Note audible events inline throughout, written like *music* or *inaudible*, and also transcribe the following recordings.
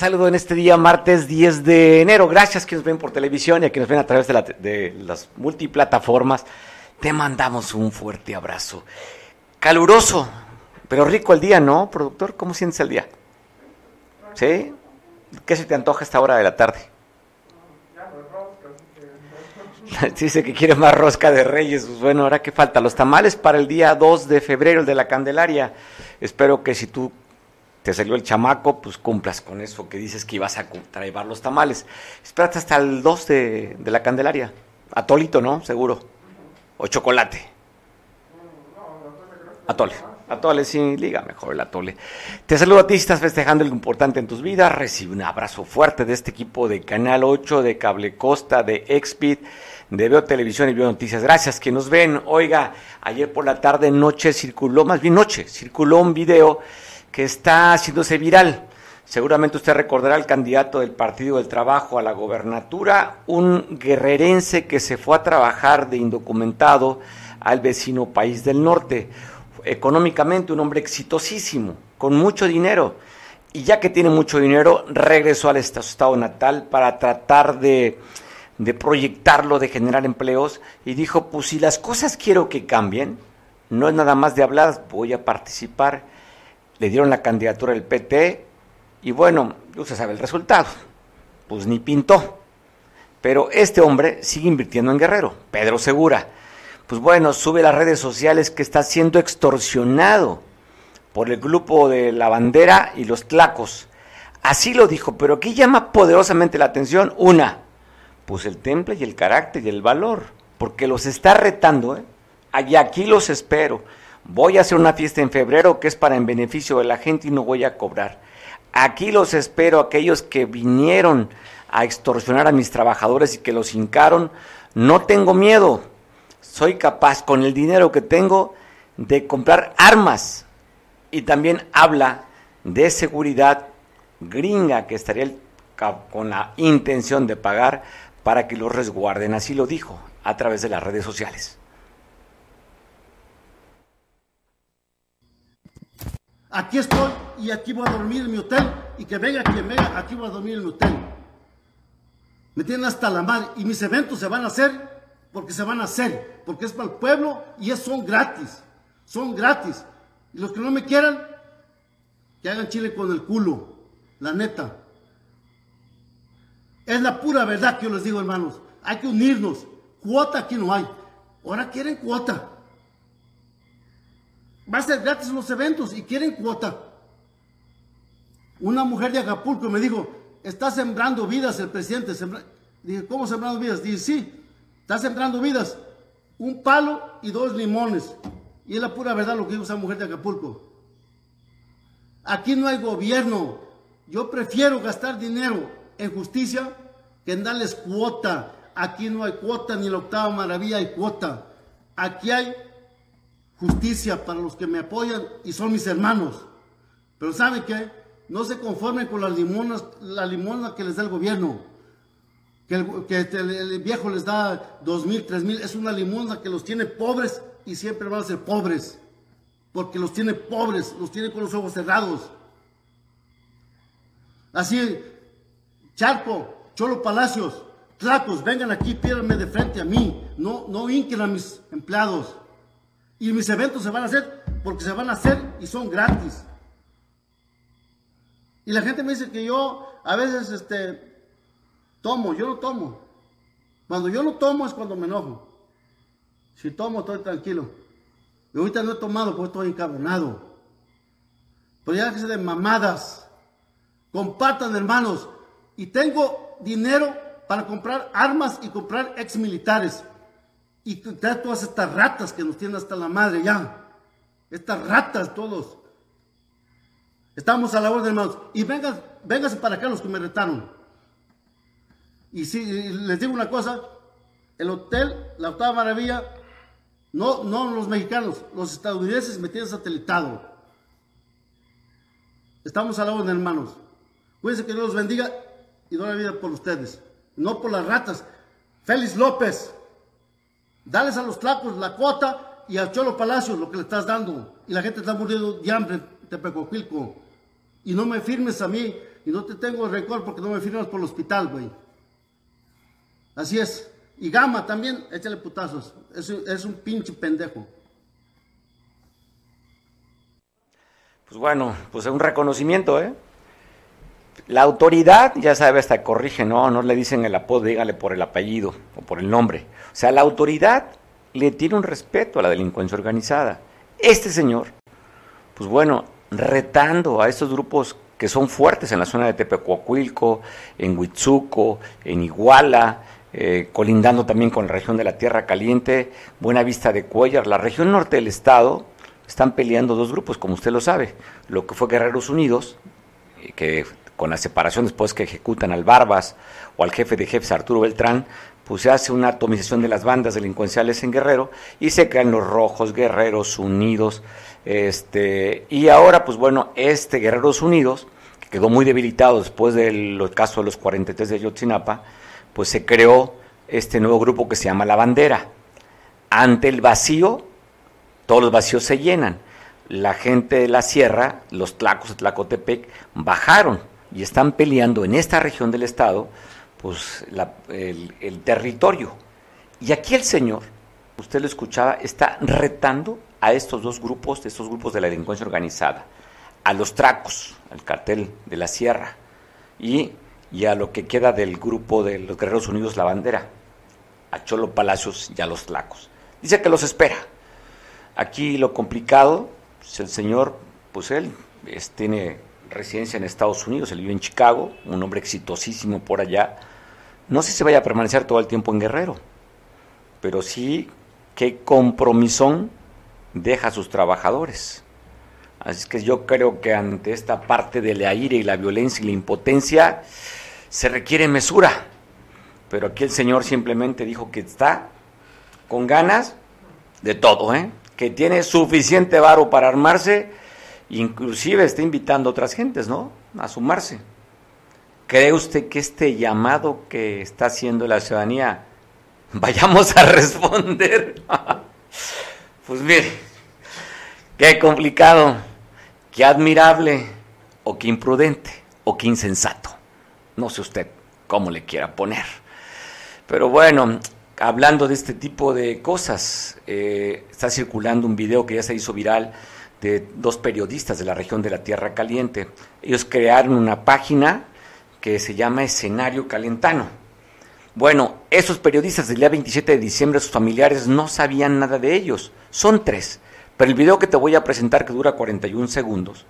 Saludo en este día, martes 10 de enero. Gracias que nos ven por televisión y a que nos ven a través de, la, de las multiplataformas. Te mandamos un fuerte abrazo. Caluroso, pero rico el día, ¿no, productor? ¿Cómo sientes el día? ¿Sí? ¿Qué se te antoja esta hora de la tarde? *laughs* Dice que quiere más rosca de reyes. Pues bueno, ahora qué falta. Los tamales para el día 2 de febrero, el de la Candelaria. Espero que si tú te salió el chamaco, pues cumplas con eso que dices que ibas a traer los tamales. Espérate hasta el 2 de, de la Candelaria. Atolito, ¿no? Seguro. O chocolate. Atole. Atole, sí, liga mejor el atole. Te saludo a ti si estás festejando algo importante en tus vidas. Recibe un abrazo fuerte de este equipo de Canal 8, de Cable Costa, de Expid, de Veo Televisión y Veo Noticias. Gracias que nos ven. Oiga, ayer por la tarde, noche circuló, más bien noche, circuló un video que está haciéndose viral. Seguramente usted recordará al candidato del Partido del Trabajo a la gobernatura, un guerrerense que se fue a trabajar de indocumentado al vecino país del norte. Económicamente un hombre exitosísimo, con mucho dinero. Y ya que tiene mucho dinero, regresó al estado natal para tratar de, proyectarlo, de generar empleos. Y dijo, pues si las cosas quiero que cambien, no es nada más de hablar, voy a participar le dieron la candidatura del PT y bueno, usted sabe el resultado, pues ni pintó. Pero este hombre sigue invirtiendo en Guerrero, Pedro Segura. Pues bueno, sube a las redes sociales que está siendo extorsionado por el grupo de la bandera y los tlacos. Así lo dijo, pero aquí llama poderosamente la atención una, pues el temple y el carácter y el valor, porque los está retando, ¿eh? Aquí los espero voy a hacer una fiesta en febrero que es para en beneficio de la gente y no voy a cobrar. Aquí los espero, aquellos que vinieron a extorsionar a mis trabajadores y que los hincaron, no tengo miedo, soy capaz con el dinero que tengo de comprar armas. Y también habla de seguridad gringa que estaría con la intención de pagar para que los resguarden. Así lo dijo a través de las redes sociales. Aquí estoy y aquí voy a dormir en mi hotel y que venga quien venga, aquí voy a dormir en mi hotel. Me tienen hasta la madre y mis eventos se van a hacer porque se van a hacer, porque es para el pueblo y son gratis, son gratis. Y los que no me quieran, que hagan chile con el culo, la neta. Es la pura verdad que yo les digo, hermanos. Hay que unirnos. Cuota aquí no hay. Ahora quieren cuota va a ser gratis los eventos y quieren cuota. Una mujer de Acapulco me dijo, está sembrando vidas el presidente. Dije, ¿cómo sembrando vidas? Dije, sí, está sembrando vidas. Un palo y dos limones. Y es la pura verdad lo que dijo esa mujer de Acapulco. Aquí no hay gobierno. Yo prefiero gastar dinero en justicia que en darles cuota. Aquí no hay cuota, ni la octava maravilla hay cuota. Aquí hay justicia para los que me apoyan y son mis hermanos. Pero ¿saben qué? No se conformen con las limonas, la limona que les da el gobierno. Que el, que el, viejo les da dos mil, tres mil. Es una limona que los tiene pobres y siempre van a ser pobres. Porque los tiene pobres, los tiene con los ojos cerrados. Así, Charco, Cholo Palacios, Tlacos, vengan aquí, piérdanme de frente a mí. No, no hinquen a mis empleados. Y mis eventos se van a hacer porque se van a hacer y son gratis. Y la gente me dice que yo a veces este, tomo, yo no tomo. Cuando yo no tomo es cuando me enojo. Si tomo estoy tranquilo. Y ahorita no he tomado porque estoy encabronado. Pero ya que de mamadas. Compartan hermanos. Y tengo dinero para comprar armas y comprar ex militares. Y todas estas ratas que nos tienen hasta la madre ya. Estas ratas todos. Estamos a la orden, hermanos. Y vengan, vénganse para acá los que me retaron. Y si les digo una cosa, el hotel, la octava maravilla, no, no los mexicanos, los estadounidenses me tienen satelitado. Estamos a la orden, hermanos. Cuídense que Dios los bendiga y doy la vida por ustedes, no por las ratas. Félix López. Dales a los tlacos la cuota y al Cholo Palacio lo que le estás dando. Y la gente está muriendo de hambre en Tepecoquilco. Y no me firmes a mí y no te tengo rencor porque no me firmas por el hospital, güey. Así es. Y Gama también, échale putazos. Es, es un pinche pendejo. Pues bueno, pues es un reconocimiento, ¿eh? La autoridad, ya sabe, hasta corrige, no, no le dicen el apodo, dígale por el apellido o por el nombre. O sea, la autoridad le tiene un respeto a la delincuencia organizada. Este señor, pues bueno, retando a estos grupos que son fuertes en la zona de Tepecuacuilco, en Huitzuco, en Iguala, eh, colindando también con la región de la Tierra Caliente, Buena Vista de Cuellar, la región norte del estado, están peleando dos grupos, como usted lo sabe, lo que fue Guerreros Unidos, eh, que con la separación después que ejecutan al Barbas o al jefe de jefes Arturo Beltrán, pues se hace una atomización de las bandas delincuenciales en Guerrero y se crean los rojos, Guerreros Unidos, este, y ahora pues bueno, este Guerreros Unidos, que quedó muy debilitado después del caso de los 43 de Yotzinapa, pues se creó este nuevo grupo que se llama La Bandera. Ante el vacío, todos los vacíos se llenan. La gente de la sierra, los tlacos de Tlacotepec, bajaron y están peleando en esta región del estado pues el, territorio. Y aquí el señor, usted lo escuchaba, está retando a estos dos grupos, estos grupos de la delincuencia organizada, a los tracos, al cartel de la sierra, y y a lo que queda del grupo de los Guerreros Unidos La Bandera, a Cholo Palacios y a los Tlacos. Dice que los espera. Aquí lo complicado, pues el señor, pues él tiene residencia en Estados Unidos, él vive en Chicago, un hombre exitosísimo por allá. No sé si vaya a permanecer todo el tiempo en Guerrero, pero sí qué compromisón deja a sus trabajadores. Así que yo creo que ante esta parte de la ira y la violencia y la impotencia, se requiere mesura. Pero aquí el Señor simplemente dijo que está con ganas de todo, ¿eh? que tiene suficiente varo para armarse, inclusive está invitando a otras gentes, ¿no? A sumarse. ¿Cree usted que este llamado que está haciendo la ciudadanía *laughs* vayamos a responder? *laughs* pues mire, qué complicado, qué admirable, o qué imprudente, o qué insensato. No sé usted cómo le quiera poner. Pero bueno, hablando de este tipo de cosas, eh, está circulando un video que ya se hizo viral de dos periodistas de la región de la Tierra Caliente. Ellos crearon una página que se llama Escenario Calentano. Bueno, esos periodistas del día 27 de diciembre, sus familiares no sabían nada de ellos. Son tres. Pero el video que te voy a presentar, que dura 41 segundos,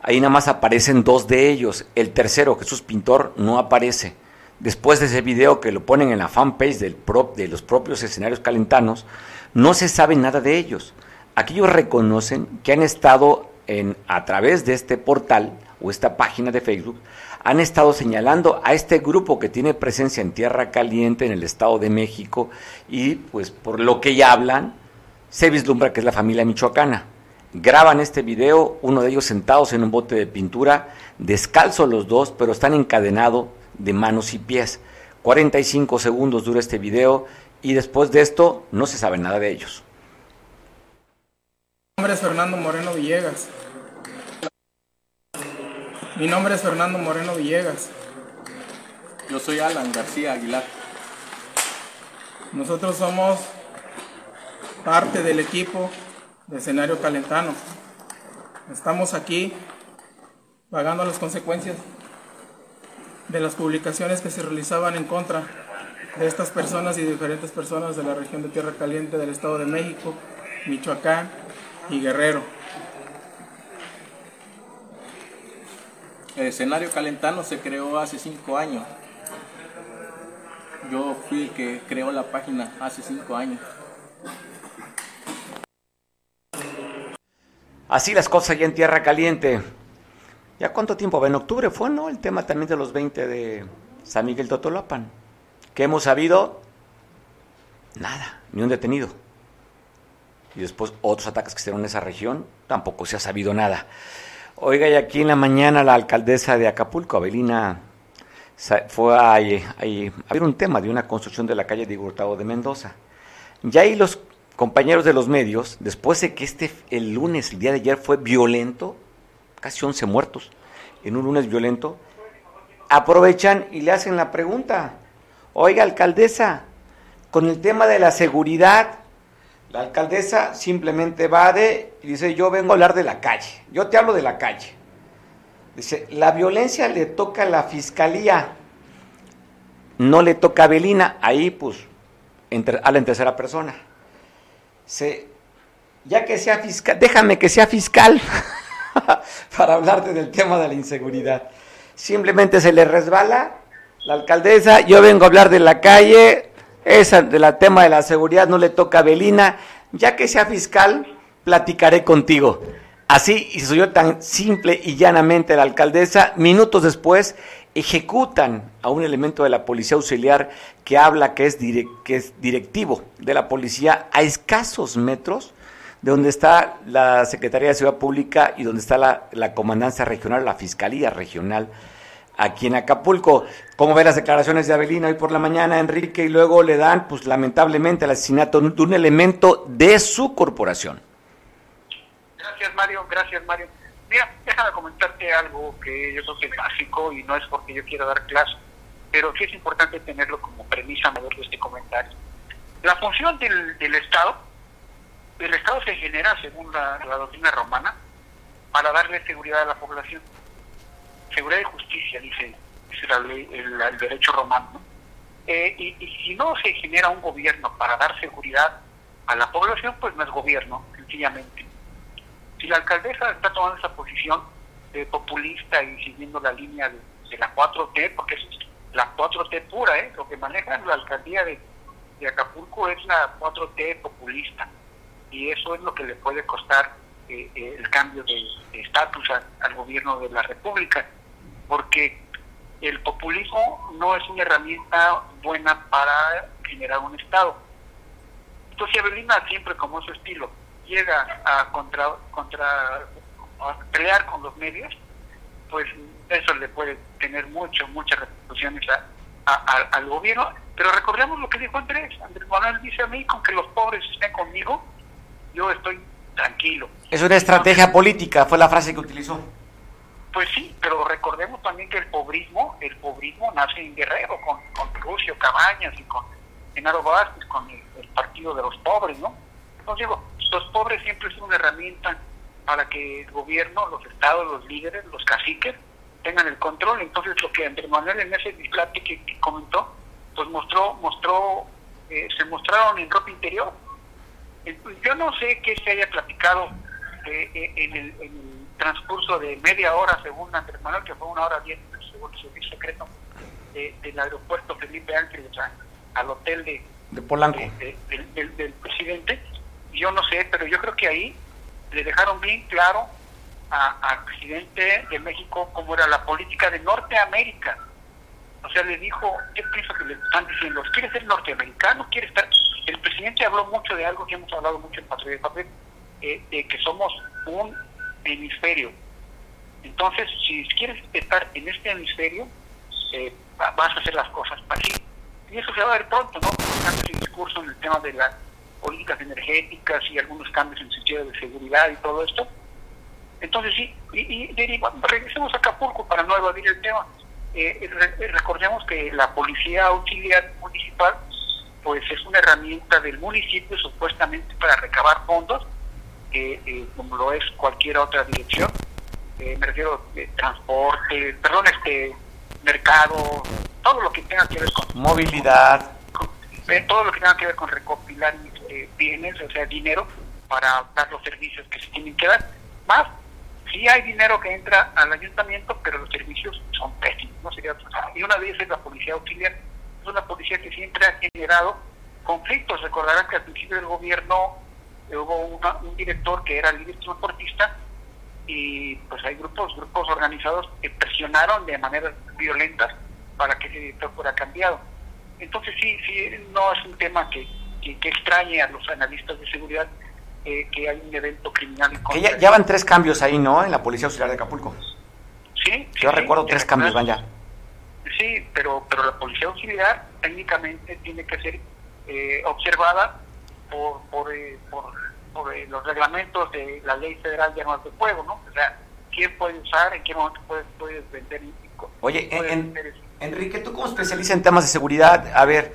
Ahí nada más aparecen dos de ellos. El tercero, Jesús Pintor, no aparece. Después de ese video que lo ponen en la fanpage del de los propios escenarios calentanos, no se sabe nada de ellos. Aquí ellos reconocen que han estado en, a través de este portal o esta página de Facebook, han estado señalando a este grupo que tiene presencia en Tierra Caliente, en el Estado de México, y pues por lo que ya hablan, se vislumbra que es la familia michoacana graban este video, uno de ellos sentados en un bote de pintura, descalzos los dos, pero están encadenados de manos y pies. 45 segundos dura este video y después de esto no se sabe nada de ellos. Mi nombre es Fernando Moreno Villegas. Mi nombre es Fernando Moreno Villegas. Yo soy Alan García Aguilar. Nosotros somos parte del equipo de escenario calentano. Estamos aquí pagando las consecuencias de las publicaciones que se realizaban en contra de estas personas y diferentes personas de la región de Tierra Caliente del Estado de México, Michoacán y Guerrero. El escenario calentano se creó hace cinco años. Yo fui el que creó la página hace cinco años. Así las cosas allá en Tierra Caliente. ¿Ya cuánto tiempo? En octubre fue, ¿no? El tema también de los 20 de San Miguel Totolapan. ¿Qué hemos sabido? Nada, ni un detenido. Y después otros ataques que se en esa región, tampoco se ha sabido nada. Oiga, y aquí en la mañana la alcaldesa de Acapulco, Abelina, fue a, a, a, ver un tema de una construcción de la calle de Hurtado de Mendoza. Y ahí los compañeros de los medios, después de que este, el lunes, el día de ayer, fue violento, casi 11 muertos, en un lunes violento, aprovechan y le hacen la pregunta, oiga alcaldesa, con el tema de la seguridad, la alcaldesa simplemente va de y dice, yo vengo a hablar de la calle, yo te hablo de la calle. Dice, la violencia le toca a la fiscalía, no le toca a Belina, ahí pues habla en tercera persona. Se, ya que sea fiscal, déjame que sea fiscal *laughs* para hablarte del tema de la inseguridad. Simplemente se le resbala la alcaldesa, yo vengo a hablar de la calle, esa de la tema de la seguridad no le toca a Belina, ya que sea fiscal, platicaré contigo. Así y soy yo tan simple y llanamente la alcaldesa, minutos después ejecutan a un elemento de la policía auxiliar que habla que es, que es directivo de la policía a escasos metros de donde está la Secretaría de Seguridad Pública y donde está la, la Comandancia Regional, la Fiscalía Regional aquí en Acapulco. ¿Cómo ve las declaraciones de Avelina hoy por la mañana, Enrique? Y luego le dan, pues lamentablemente, el asesinato de un elemento de su corporación. Gracias, Mario. Gracias, Mario. Mira, déjame comentarte algo que yo creo que es básico y no es porque yo quiera dar clase, pero sí es importante tenerlo como premisa mayor de este comentario. La función del, Estado, el Estado se genera, según la, la doctrina romana, para darle seguridad a la población seguridad y justicia, dice, la ley, el, derecho romano. Eh, y, si no se genera un gobierno para dar seguridad a la población, pues no es gobierno, sencillamente. Si la alcaldesa está tomando esa posición de populista y siguiendo la línea de, la 4T, porque es la 4T pura, ¿eh? lo que maneja la alcaldía de, Acapulco es la 4T populista, y eso es lo que le puede costar eh, eh, el cambio de estatus al gobierno de la República porque el populismo no es una herramienta buena para generar un Estado. Entonces, si Avelina siempre, como su estilo, llega a contra, contra a pelear con los medios, pues eso le puede tener mucho, muchas repercusiones al gobierno. Pero recordemos lo que dijo Andrés. Andrés Manuel dice a mí, con que los pobres estén conmigo, yo estoy tranquilo. Es una estrategia política, fue la frase que utilizó. Pues sí, pero recordemos también que el pobrismo, el pobrismo nace en Guerrero, con, con Lucio Cabañas y con Genaro Vázquez, con el, Partido de los Pobres, ¿no? Entonces digo, los pobres siempre son una herramienta para que el gobierno, los estados, los líderes, los caciques, tengan el control. Entonces lo que Andrés Manuel en ese displate que, comentó, pues mostró, mostró, eh, se mostraron en ropa interior. Yo no sé qué se haya platicado eh, eh, en el transcurso de media hora, según Andrés Manuel, que fue una hora diez, según el servicio secreto, del aeropuerto Felipe Ángeles al hotel de, de Polanco. del, presidente. Yo no sé, pero yo creo que ahí le dejaron bien claro al presidente de México cómo era la política de Norteamérica. O sea, le dijo, ¿qué pienso que le están diciendo? ¿Quiere ser norteamericano? ¿Quiere estar...? El presidente habló mucho de algo que hemos hablado mucho en Patria de Papel, eh, de que somos un hemisferio. Entonces, si quieres estar en este hemisferio, eh, vas a hacer las cosas para sí. Y eso se va a ver pronto, ¿no? Cambios de discurso en el tema de las políticas energéticas y algunos cambios en el sentido de seguridad y todo esto. Entonces, sí, y, y regresemos a Acapulco para no evadir el tema. Eh, recordemos que la policía auxiliar municipal pues es una herramienta del municipio supuestamente para recabar fondos eh, como lo es cualquier otra dirección, eh, me refiero de transporte, perdón, este mercado, todo lo que tenga que ver con movilidad, eh, todo lo que tenga que ver con recopilar eh, bienes, o sea, dinero para dar los servicios que se tienen que dar. Más, sí hay dinero que entra al ayuntamiento, pero los servicios son pésimos, no sería Y una de ellas es la policía auxiliar, es una policía que siempre ha generado conflictos. Recordarán que al principio del gobierno hubo un director que era líder transportista y pues hay grupos grupos organizados que presionaron de manera violenta para que ese director fuera cambiado. Entonces sí, sí, no es un tema que, que, extrañe a los analistas de seguridad eh, que hay un evento criminal. Que ya, van tres cambios ahí, ¿no? En la Policía Auxiliar de Acapulco. Sí. Yo recuerdo tres cambios, van ya. Sí, pero, pero la Policía Auxiliar técnicamente tiene que ser eh, observada por, por, eh, por, eh, los reglamentos de la ley federal de armas de fuego, ¿no? O sea, quién puede usar, en qué momento puedes, puedes vender Oye, Enrique, tú como especialista en temas de seguridad, a ver,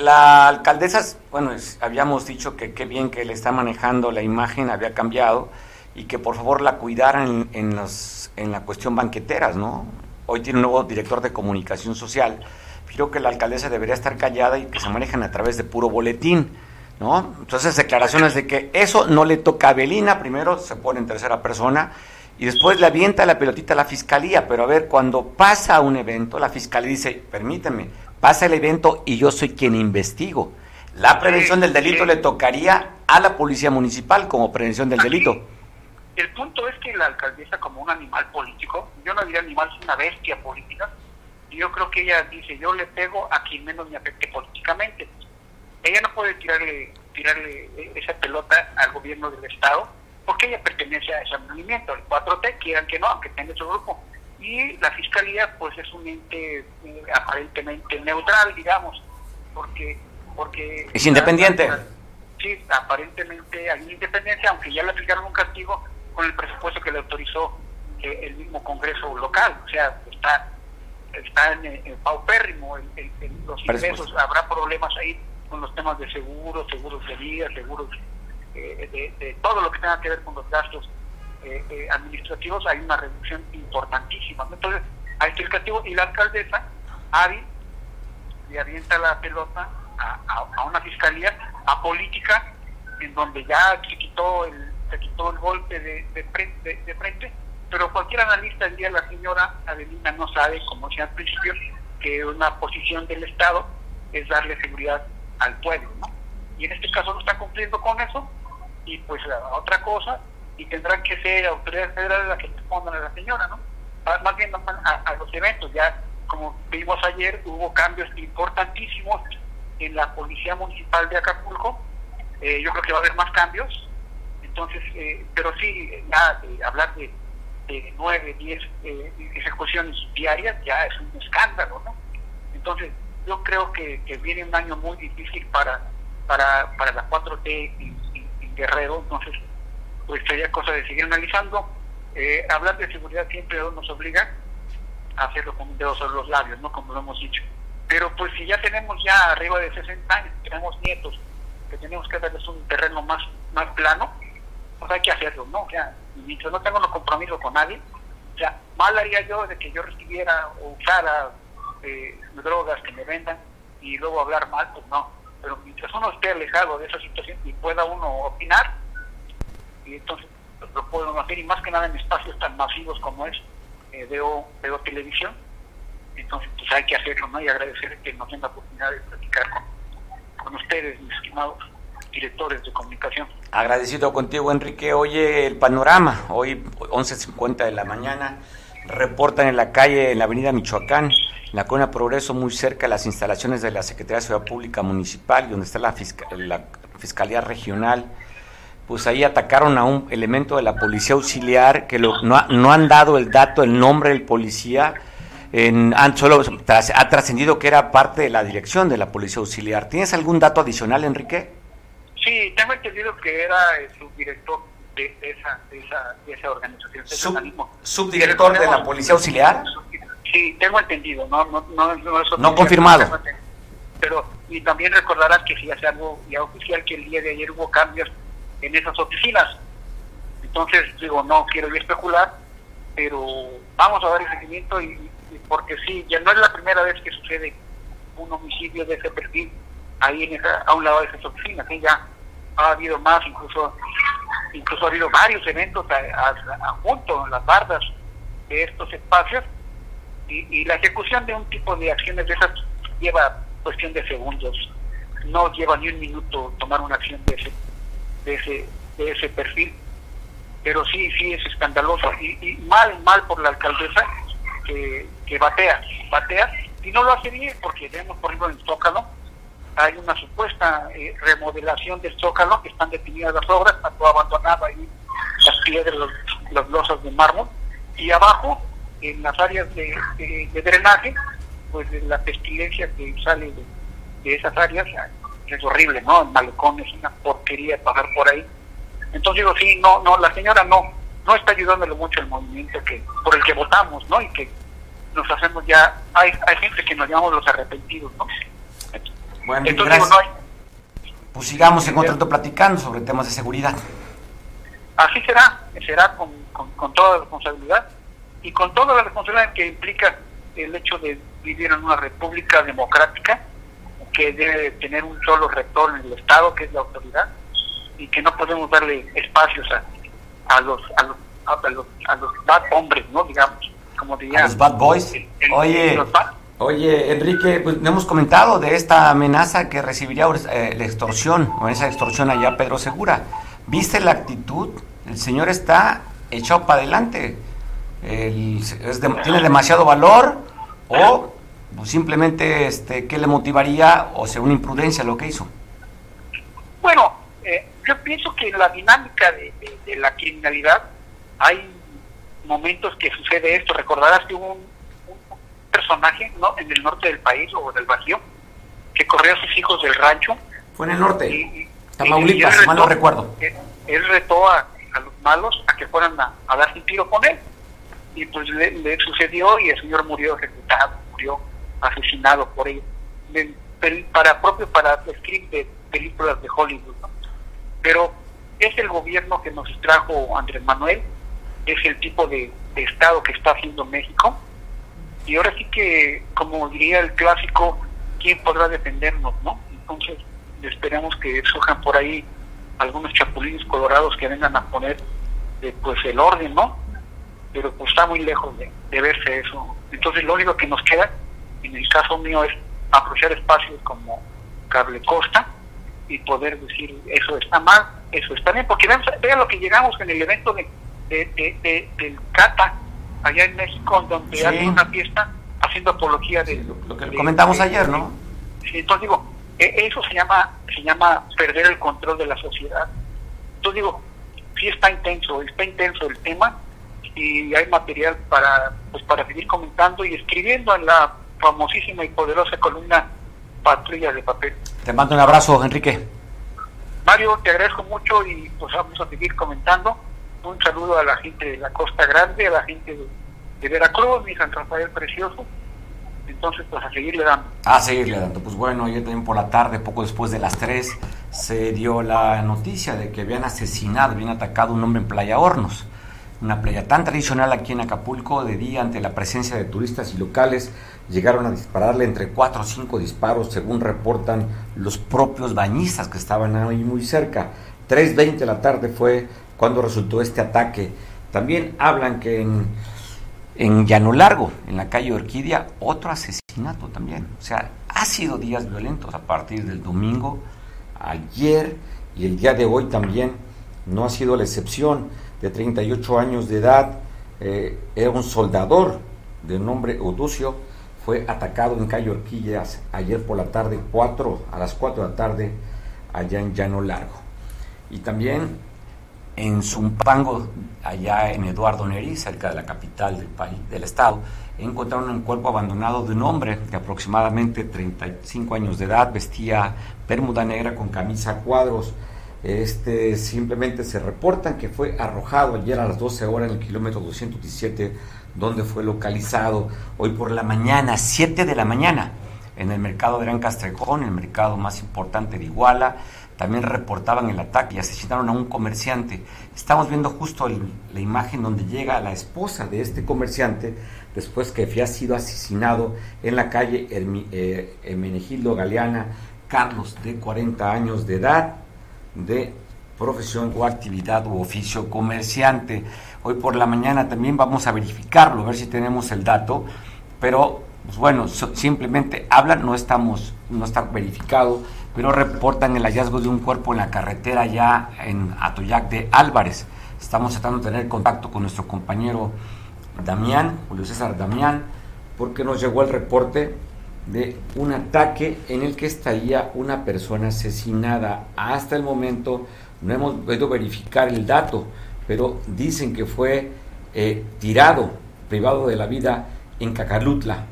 la alcaldesa, bueno, habíamos dicho que qué bien que le está manejando la imagen, había cambiado, y que por favor la cuidaran en, los, en la cuestión banqueteras, ¿no? Hoy tiene un nuevo director de comunicación social. Creo que la alcaldesa debería estar callada y que se manejen a través de puro boletín, ¿no? Entonces, declaraciones de que eso no le toca a Belina, primero se pone en tercera persona y después le avienta la pelotita a la fiscalía, pero a ver, cuando pasa un evento, la fiscalía dice, permíteme, pasa el evento y yo soy quien investigo. La prevención del delito le tocaría a la policía municipal como prevención del delito. El punto es que la alcaldesa como un animal político, yo no diría animal, es una bestia política, y yo creo que ella dice, yo le pego a quien menos me afecte políticamente. Ella no puede tirarle, tirarle esa pelota al gobierno del Estado, porque ella pertenece a ese movimiento, el 4T, quieran que no, aunque tenga su grupo. Y la fiscalía, pues es un ente eh, aparentemente neutral, digamos, porque... porque es independiente. sí, aparentemente hay independencia, aunque ya le aplicaron un castigo con el presupuesto que le autorizó eh, el mismo Congreso local. O sea, está, está en, paupérrimo en, los ingresos. Habrá problemas ahí con los temas de seguros, seguros de vida, seguros eh, de, todo lo que tenga que ver con los gastos eh, administrativos. Hay una reducción importantísima. Entonces, hay este castigo y la alcaldesa, Ari, le avienta la pelota a, una fiscalía a política en donde ya se quitó el se quitó el golpe de, de, frente, de, frente, pero cualquier analista diría la señora Adelina no sabe, como decía al principio, que una posición del Estado es darle seguridad al pueblo, ¿no? Y en este caso no está cumpliendo con eso, y pues otra cosa, y tendrán que ser autoridades federales las que respondan a la señora, ¿no? Más bien a, los eventos, ya como vimos ayer, hubo cambios importantísimos en la Policía Municipal de Acapulco, eh, yo creo que va a haber más cambios, entonces, eh, pero sí, ya hablar de, de 9, 10 eh, ejecuciones diarias ya es un escándalo, ¿no? Entonces, yo creo que, viene un año muy difícil para, para, para la 4T y, Guerrero, entonces, pues sería cosa de seguir analizando. Eh, hablar de seguridad siempre nos obliga a hacerlo con un dedo sobre los labios, ¿no? Como lo hemos dicho. Pero pues si ya tenemos ya arriba de 60 años, tenemos nietos, que tenemos que darles un terreno más, más plano, pues hay que hacerlo, ¿no? O sea, mientras no tengo un compromiso con nadie, o sea, mal haría yo de que yo recibiera o usara drogas que me vendan y luego hablar mal, pues no. Pero mientras uno esté alejado de esa situación y pueda uno opinar, y entonces lo puedo hacer, y más que nada en espacios tan masivos como es, eh, veo, veo televisión, entonces pues hay que hacerlo, ¿no? Y agradecer que nos den la oportunidad de platicar con, con ustedes, mis estimados directores de comunicación. Agradecido contigo, Enrique. Oye, el panorama, hoy 11.50 de la mañana, reportan en la calle, en la avenida Michoacán, en la Cona Progreso, muy cerca de las instalaciones de la Secretaría de Ciudad Pública Municipal, donde está la, la Fiscalía Regional, pues ahí atacaron a un elemento de la Policía Auxiliar, que no, no han dado el dato, el nombre del policía, en, han solo ha trascendido que era parte de la dirección de la Policía Auxiliar. ¿Tienes algún dato adicional, Enrique? Sí, tengo entendido que era el subdirector de esa, de esa, de esa organización, de ese organismo. ¿Subdirector de la Policía Auxiliar? Sí, tengo entendido, no, no, no, no, es no confirmado. Pero, y también recordarás que si hace algo ya oficial que el día de ayer hubo cambios en esas oficinas. Entonces, digo, no quiero especular, pero vamos a dar el seguimiento y, porque sí, ya no es la primera vez que sucede un homicidio de ese perfil ahí en esa, a un lado de esas oficinas, ¿sí? ya ha habido más, incluso incluso ha habido varios eventos junto en las bardas de estos espacios. Y, la ejecución de un tipo de acciones de esas lleva cuestión de segundos, no lleva ni un minuto tomar una acción de ese, de ese, de ese perfil, pero sí, sí es escandaloso y, mal, mal por la alcaldesa que, que batea, batea y no lo hace bien porque vemos por ejemplo en Zócalo hay una supuesta eh, remodelación del Zócalo, que están definidas las obras, está todo abandonado ahí, las piedras, los, los losas de mármol, y abajo, en las áreas de, drenaje, pues la pestilencia que sale de, esas áreas es horrible, ¿no? El malecón es una porquería pasar por ahí. Entonces digo, sí, no, no, la señora no, no está ayudándole mucho el movimiento que por el que votamos, ¿no? Y que nos hacemos ya, hay, hay gente que nos llamamos los arrepentidos, ¿no? Bueno, Entonces, digo, gracias. no hay, Pues sigamos en contacto platicando sobre temas de seguridad. así será, será con, con, con toda la responsabilidad y con toda la responsabilidad que implica el hecho de vivir en una república democrática que debe tener un solo rector en el Estado, que es la autoridad, y que no podemos darle espacios a, a los a los a los, a los bad hombres, ¿no? Digamos, como diría. A los bad boys. el- el- Oye, los bad- oye, Enrique, pues no hemos comentado de esta amenaza que recibiría eh, la extorsión, o esa extorsión allá Pedro Segura. ¿Viste la actitud? El señor está echado para adelante. El- ¿Tiene demasiado valor o pues, simplemente este, qué le motivaría o sea una imprudencia lo que hizo? Bueno, eh, yo pienso que en la dinámica de, la criminalidad hay momentos que sucede esto. Recordarás que hubo un personaje ¿no? en el norte del país o del Bajío que corrió a sus hijos del rancho. Fue en el norte, y- Tamaulipas, y él mal no retó- recuerdo. Él, él retó a, a los malos a que fueran a, a darse un tiro con él. Y pues le, le sucedió y el señor murió ejecutado, murió asesinado por ello. De- pel- para propio para el script de películas de Hollywood. ¿no? Pero es el gobierno que nos trajo Andrés Manuel, es el tipo de, de Estado que está haciendo México. Y ahora sí que, como diría el clásico, ¿quién podrá defendernos? no Entonces, esperemos que surjan por ahí algunos chapulines colorados que vengan a poner eh, pues el orden, ¿no? Pero pues está muy lejos de, de verse eso. Entonces, lo único que nos queda, en el caso mío, es aprovechar espacios como Cable Costa y poder decir eso está mal, eso está bien, porque vean, vean lo que llegamos en el evento de, de, de- de- del Cata allá en México, donde Sí. hay una fiesta haciendo apología de Sí, lo- lo que de- comentamos de- ayer, ¿no? Sí, entonces digo, e- eso se llama se llama perder el control de la sociedad. Entonces digo, sí está intenso, está intenso el tema y hay material para pues para seguir comentando y escribiendo en la famosísima y poderosa columna Patrulla de Papel. Te mando un abrazo, Enrique. Mario, te agradezco mucho y pues vamos a seguir comentando. Un saludo a la gente de la Costa Grande, a la gente de, Veracruz, mi San Rafael Precioso. Entonces, pues a seguirle dando. A seguirle dando. Pues bueno, ayer también por la tarde, poco después de las 3, se dio la noticia de que habían asesinado, habían atacado un hombre en Playa Hornos. Una playa tan tradicional aquí en Acapulco, de día, ante la presencia de turistas y locales, llegaron a dispararle entre 4 o 5 disparos, según reportan los propios bañistas que estaban ahí muy cerca. 3.20 de la tarde fue cuando resultó este ataque. También hablan que en en Llano Largo, en la calle Orquídea, otro asesinato también. O sea, ha sido días violentos a partir del domingo, ayer y el día de hoy también. No ha sido la excepción. De 38 años de edad, eh, era un soldador de nombre Oducio, fue atacado en calle Orquídeas ayer por la tarde, 4, a las 4 de la tarde, allá en Llano Largo. Y también en Zumpango, allá en Eduardo Neri, cerca de la capital del país, del estado, encontraron un cuerpo abandonado de un hombre de aproximadamente 35 años de edad, vestía bermuda negra con camisa a cuadros. Este simplemente se reportan que fue arrojado ayer a las 12 horas en el kilómetro 217, donde fue localizado hoy por la mañana, 7 de la mañana, en el mercado de Gran Castrejón, el mercado más importante de Iguala también reportaban el ataque y asesinaron a un comerciante. Estamos viendo justo la imagen donde llega la esposa de este comerciante después que había sido asesinado en la calle eh, Hermenegildo Galeana, Carlos, de 40 años de edad, de profesión o actividad u oficio comerciante. Hoy por la mañana también vamos a verificarlo, a ver si tenemos el dato, pero pues bueno, simplemente hablan, no estamos, no está verificado, pero reportan el hallazgo de un cuerpo en la carretera ya en Atoyac de Álvarez. Estamos tratando de tener contacto con nuestro compañero Damián, Julio César Damián, porque nos llegó el reporte de un ataque en el que estaría una persona asesinada. Hasta el momento no hemos podido verificar el dato, pero dicen que fue eh, tirado, privado de la vida en Cacalutla,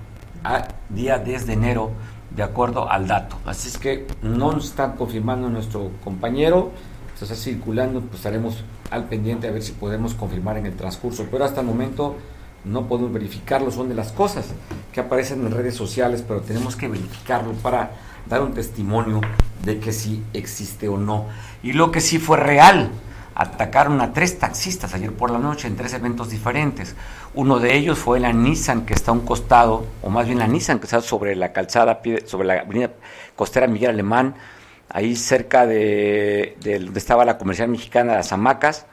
a día 10 de enero, de acuerdo al dato. Así es que no está confirmando nuestro compañero, se está circulando, pues estaremos al pendiente a ver si podemos confirmar en el transcurso, pero hasta el momento no podemos verificarlo, son de las cosas que aparecen en redes sociales, pero tenemos que verificarlo para dar un testimonio de que sí existe o no. Y lo que sí fue real, atacaron a tres taxistas ayer por la noche en tres eventos diferentes. Uno de ellos fue la Nissan que está a un costado, o más bien la Nissan que está sobre la calzada, sobre la avenida costera Miguel Alemán, ahí cerca de, donde estaba la comercial mexicana las hamacas.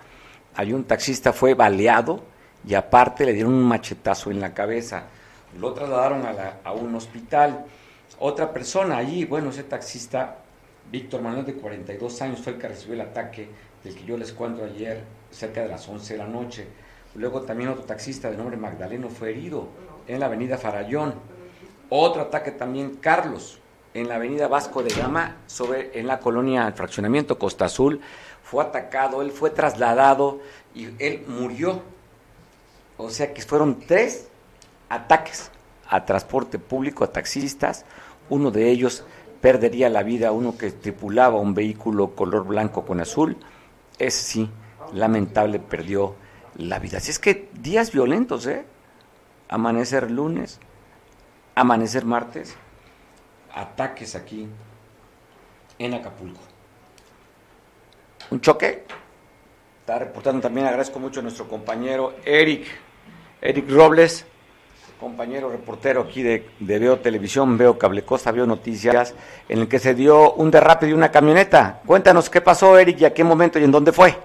Hay un taxista fue baleado y aparte le dieron un machetazo en la cabeza. Lo trasladaron a, a un hospital. Otra persona allí, bueno, ese taxista, Víctor Manuel de 42 años, fue el que recibió el ataque del que yo les cuento ayer, cerca de las 11 de la noche. Luego también otro taxista de nombre Magdaleno fue herido en la avenida Farallón. Otro ataque también, Carlos, en la avenida Vasco de Gama, sobre, en la colonia, el fraccionamiento Costa Azul, fue atacado, él fue trasladado y él murió. O sea que fueron tres ataques a transporte público, a taxistas. Uno de ellos perdería la vida, uno que tripulaba un vehículo color blanco con azul. Ese sí, lamentable, perdió la vida. Así es que días violentos, ¿eh? Amanecer lunes, amanecer martes, ataques aquí en Acapulco. Un choque. Está reportando también, agradezco mucho a nuestro compañero Eric, Eric Robles, compañero reportero aquí de, Veo Televisión, Veo Cable Costa, Veo Noticias, en el que se dio un derrape de una camioneta. Cuéntanos qué pasó, Eric, y a qué momento y en dónde fue.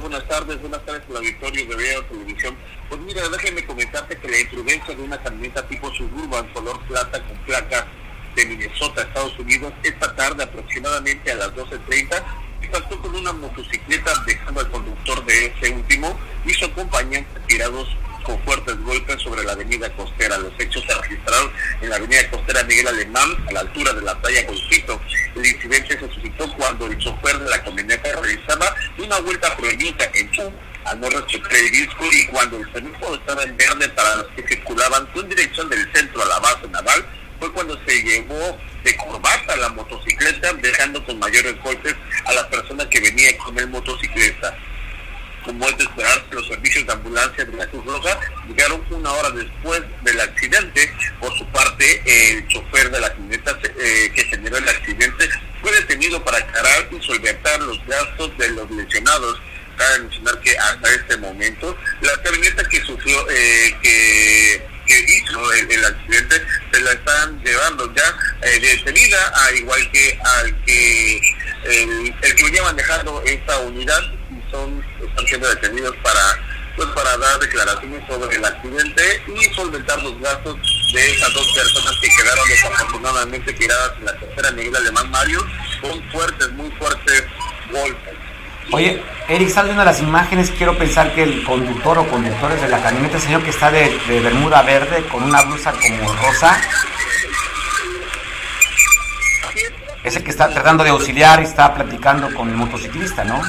Buenas tardes, buenas tardes a la Victoria de Veo Televisión. Pues mira, déjenme comentarte que la imprudencia de una camioneta tipo Suburban color plata con placas de Minnesota, Estados Unidos, esta tarde aproximadamente a las 12.30, impactó con una motocicleta dejando al conductor de ese último y su acompañante tirados con fuertes golpes sobre la avenida costera. Los hechos se registraron en la avenida costera Miguel Alemán, a la altura de la playa Golfito. El incidente se suscitó cuando el chofer de la camioneta realizaba una vuelta prohibida en su al no respetar el disco y cuando el semáforo estaba en verde para los que circulaban con dirección del centro a la base naval, fue cuando se llevó de corbata la motocicleta, dejando con mayores golpes a la persona que venía con el motocicleta como es de esperarse, los servicios de ambulancia de la Cruz Roja llegaron una hora después del accidente. Por su parte, el chofer de la camioneta eh, que generó el accidente fue detenido para aclarar y solventar los gastos de los lesionados. Cabe mencionar que hasta este momento, la camioneta que sufrió, eh, que, hizo el, accidente, se la están llevando ya eh, detenida, al igual que al que el, el que venía manejando esta unidad son están siendo detenidos para pues para dar declaraciones sobre el accidente y solventar los gastos de esas dos personas que quedaron desafortunadamente tiradas en la tercera Miguel Alemán Mario con fuertes, muy fuertes golpes. Oye, Eric, sale una las imágenes, quiero pensar que el conductor o conductores de la camioneta, señor que está de, de bermuda verde con una blusa como rosa, es el que está tratando de auxiliar y está platicando con el motociclista, ¿no?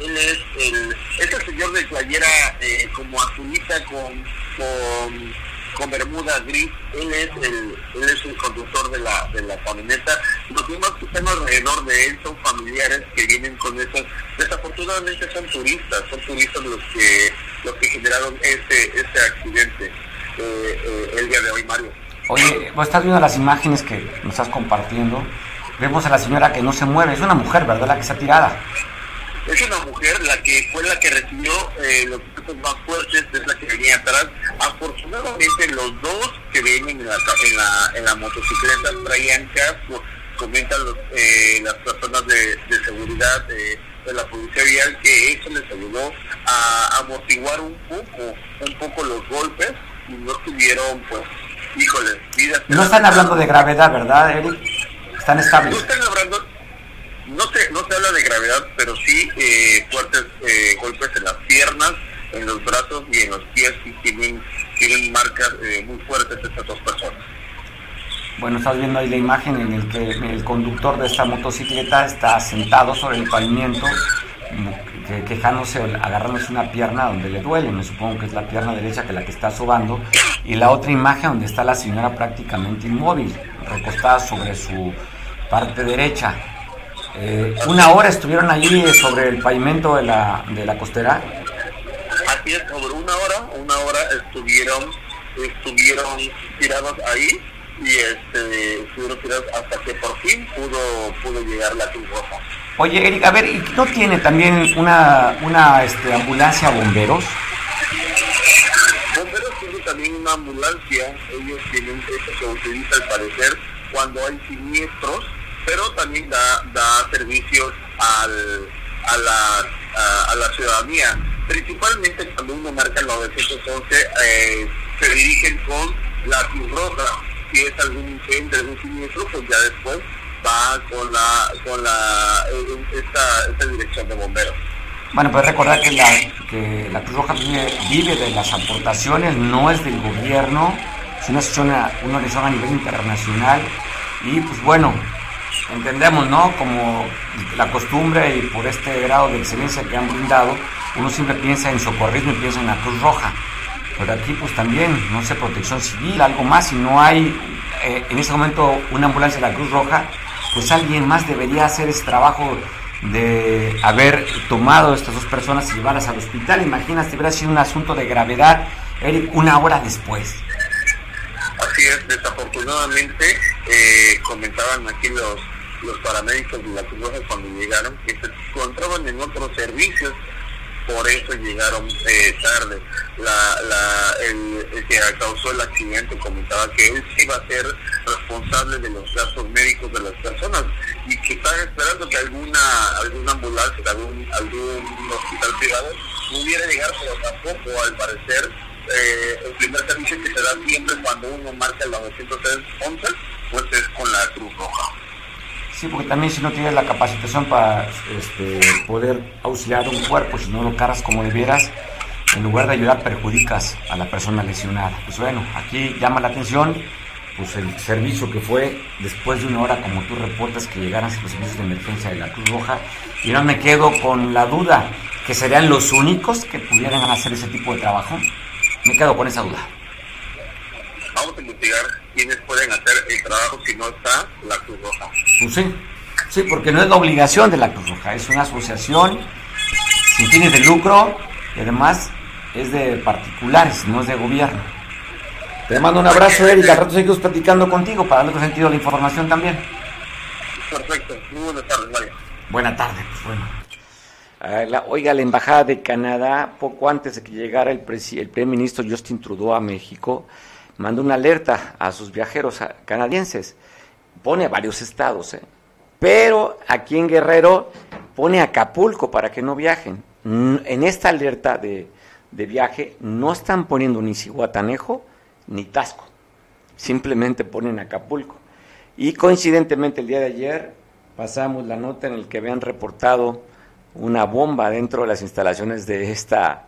Él es el, es señor de playera eh, como azulita con, con, con, bermuda gris, él es el, él es el conductor de la, de la camioneta, los demás que están alrededor de él son familiares que vienen con esas, desafortunadamente son turistas, son turistas los que los que generaron ese, ese accidente eh, eh, el día de hoy Mario. Oye, vos estás viendo las imágenes que nos estás compartiendo. Vemos a la señora que no se mueve, es una mujer, ¿verdad? La que está tirada. Es una mujer la que fue la que recibió eh, los golpes más fuertes, es la que venía atrás. Afortunadamente los dos que vienen en la, en la, en la motocicleta traían casco. Comentan los, eh, las personas de, seguridad de, la policía vial que eso les ayudó a amortiguar un poco, un poco los golpes y no tuvieron, pues, híjole, vidas. No están hablando de gravedad, ¿verdad, Eric? Están estables. No están hablando no se, no se habla de gravedad, pero sí eh, fuertes eh, golpes en las piernas, en los brazos y en los pies y tienen, tienen marcas eh, muy fuertes estas dos personas. Bueno, estás viendo ahí la imagen en el que el conductor de esta motocicleta está sentado sobre el pavimento, quejándose, agarrándose una pierna donde le duele, me supongo que es la pierna derecha que la que está sobando, y la otra imagen donde está la señora prácticamente inmóvil, recostada sobre su parte derecha Eh, una hora estuvieron allí sobre el pavimento de la, de la costera. Así es, sobre una hora, una hora estuvieron, estuvieron tirados ahí y este, estuvieron tirados hasta que por fin pudo, pudo llegar la Cruz Roja. Oye, Eric, a ver, ¿y no tiene también una, una este, ambulancia bomberos? Bomberos tiene también una ambulancia, ellos tienen eso que utiliza al parecer cuando hay siniestros, pero también da, da servicios al, a, la, a, la ciudadanía. Principalmente cuando uno marca el 911, eh, se dirigen con la Cruz Roja. Si es algún incendio, algún siniestro, pues ya después va con la con la eh, esta, esta dirección de bomberos. Bueno, pues recordar que la, que la Cruz Roja vive, de las aportaciones, no es del gobierno, es una una organización a nivel internacional y pues bueno, entendemos, ¿no? Como la costumbre y por este grado de excelencia que han brindado, uno siempre piensa en socorrismo y piensa en la Cruz Roja. Pero aquí pues también, no sé, protección civil, algo más, si no hay eh, en ese momento una ambulancia de la Cruz Roja, pues alguien más debería hacer ese trabajo de haber tomado a estas dos personas y llevarlas al hospital. Imagínate, hubiera sido un asunto de gravedad, Eric, una hora después. Así es, desafortunadamente eh, comentaban aquí los los paramédicos de la Cruz Roja cuando llegaron que se encontraban en otros servicios, por eso llegaron eh, tarde. La, la, el, que causó el accidente comentaba que él sí iba a ser responsable de los gastos médicos de las personas y que estaban esperando que alguna alguna ambulancia, algún, algún hospital privado pudiera llegar, pero tampoco, al parecer, eh, el primer servicio que se da siempre cuando uno marca el 911, pues es con la Cruz Roja. Sí, porque también si no tienes la capacitación para este, poder auxiliar un cuerpo, si no lo cargas como debieras, en lugar de ayudar perjudicas a la persona lesionada. Pues bueno, aquí llama la atención pues el servicio que fue después de una hora, como tú reportas, que llegaran los servicios de emergencia de la Cruz Roja. Y no me quedo con la duda que serían los únicos que pudieran hacer ese tipo de trabajo. Me quedo con esa duda. Vamos a investigar quiénes pueden hacer el trabajo si no está la Cruz Roja. Pues sí, sí, porque no es la obligación de la Cruz Roja, es una asociación sin fines de lucro y además es de particulares, no es de gobierno. Te mando un abrazo, Erika. Al rato seguimos platicando contigo para darle otro sentido a la información también. Perfecto. Muy buenas tardes, Mario. Buena tarde, pues bueno. Ah, la- oiga, la embajada de Canadá, poco antes de que llegara el, presi- el primer ministro Justin Trudeau a México, mandó una alerta a sus viajeros canadienses. Pone a varios estados, ¿eh? pero aquí en Guerrero pone Acapulco para que no viajen. En esta alerta de, de viaje no están poniendo ni Cihuatanejo ni Tasco, simplemente ponen Acapulco. Y coincidentemente el día de ayer pasamos la nota en el que habían reportado una bomba dentro de las instalaciones de esta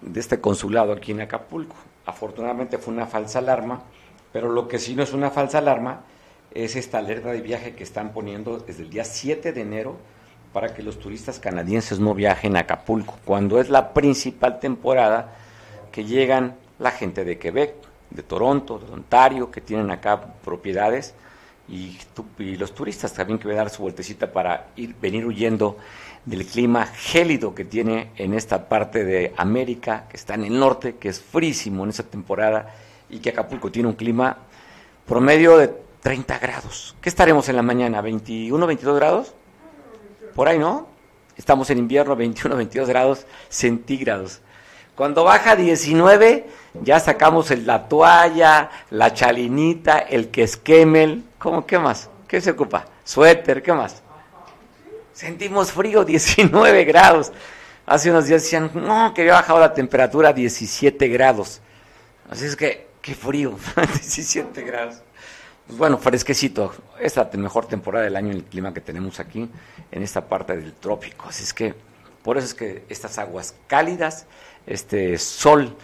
de este consulado aquí en Acapulco. Afortunadamente fue una falsa alarma, pero lo que sí no es una falsa alarma es esta alerta de viaje que están poniendo desde el día 7 de enero para que los turistas canadienses no viajen a Acapulco, cuando es la principal temporada que llegan la gente de Quebec, de Toronto, de Ontario, que tienen acá propiedades, y, los turistas también que van a dar su vueltecita para ir, venir huyendo del clima gélido que tiene en esta parte de América, que está en el norte, que es frísimo en esta temporada, y que Acapulco tiene un clima promedio de 30 grados. ¿Qué estaremos en la mañana? ¿21, 22 grados? Por ahí, ¿no? Estamos en invierno, 21, 22 grados centígrados. Cuando baja a 19, ya sacamos el- la toalla, la chalinita, el quesquemel. ¿Cómo? ¿Qué más? ¿Qué se ocupa? Suéter, ¿qué más? Sentimos frío, *laughs* 19 grados. Hace unos días decían, no, que había bajado la temperatura a 17 grados. Así es que, qué frío, *laughs* 17 grados. Pues bueno, fresquecito. Es la mejor temporada del año en el clima que tenemos aquí, en esta parte del trópico. Así es que, por eso es que estas aguas cálidas, este sol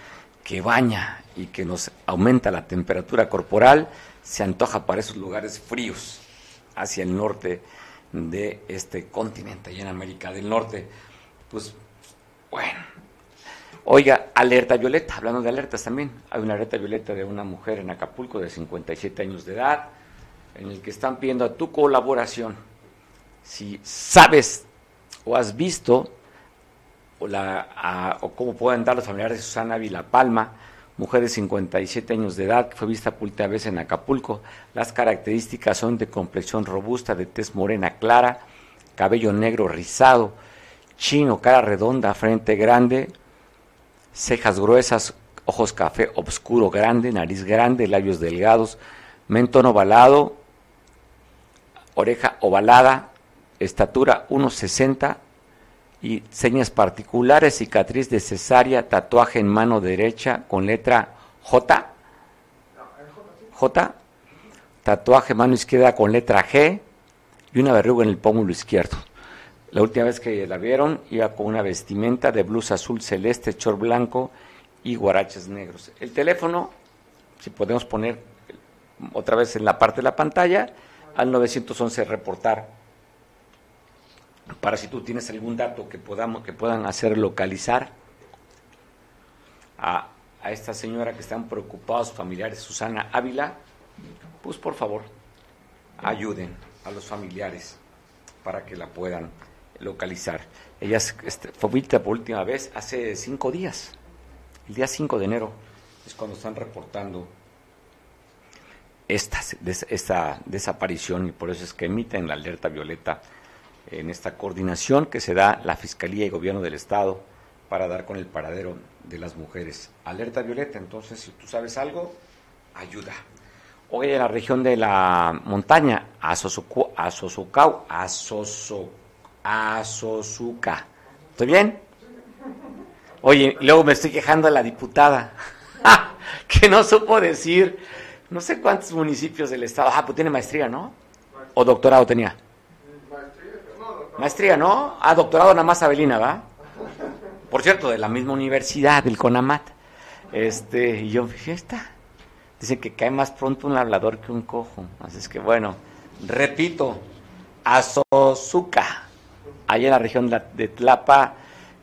que baña y que nos aumenta la temperatura corporal, se antoja para esos lugares fríos, hacia el norte de este continente, allá en América del Norte. Pues, bueno, Oiga, alerta violeta, hablando de alertas también, hay una alerta violeta de una mujer en Acapulco de 57 años de edad, en el que están pidiendo a tu colaboración, si sabes o has visto o, la, o cómo pueden dar los familiares de Susana Ávila Palma, mujer de 57 años de edad, que fue vista por última vez en Acapulco. Las características son de complexión robusta, de tez morena clara, cabello negro rizado, chino, cara redonda, frente grande, cejas gruesas, ojos café oscuro grande, nariz grande, labios delgados, mentón ovalado, oreja ovalada, estatura 1,60 y señas particulares, cicatriz de cesárea, tatuaje en mano derecha con letra J. J. Tatuaje mano izquierda con letra G y una verruga en el pómulo izquierdo. La última vez que la vieron iba con una vestimenta de blusa azul celeste, chor blanco y guaraches negros. El teléfono, si podemos poner otra vez en la parte de la pantalla, al 911 reportar para si tú tienes algún dato que podamos que puedan hacer localizar a, a esta señora que están preocupados familiares Susana Ávila pues por favor ayuden a los familiares para que la puedan localizar. Ella este, fue vista por última vez hace cinco días. El día 5 de enero es cuando están reportando esta, esta desaparición y por eso es que emiten la alerta violeta en esta coordinación que se da la Fiscalía y Gobierno del Estado para dar con el paradero de las mujeres. Alerta violeta, entonces si tú sabes algo, ayuda. Hoy en la región de la montaña, Asosucau, Asosucau, Asosuca. ¿Estoy bien? Oye, luego me estoy quejando a la diputada, *laughs* que no supo decir, no sé cuántos municipios del estado, ah, pues tiene maestría, ¿no? O doctorado tenía. Maestría, ¿no? Ah, doctorado nada más Abelina, ¿va? Por cierto, de la misma universidad, del CONAMAT. Este, y yo, está. Dicen que cae más pronto un hablador que un cojo. Así es que bueno, repito, Azozuca, allá en la región de Tlapa,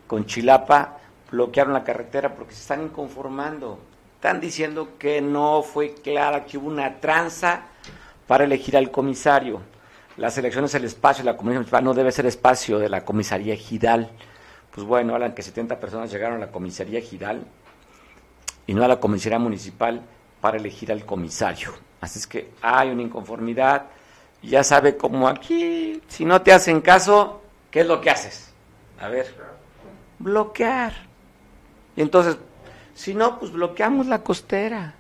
con Chilapa, bloquearon la carretera porque se están inconformando. Están diciendo que no fue clara, que hubo una tranza para elegir al comisario las elecciones, el espacio de la comunidad municipal no debe ser espacio de la comisaría Gidal. Pues bueno, hablan que 70 personas llegaron a la comisaría Gidal y no a la comisaría municipal para elegir al comisario. Así es que hay una inconformidad. Ya sabe cómo aquí, si no te hacen caso, ¿qué es lo que haces? A ver, bloquear. Y entonces, si no, pues bloqueamos la costera.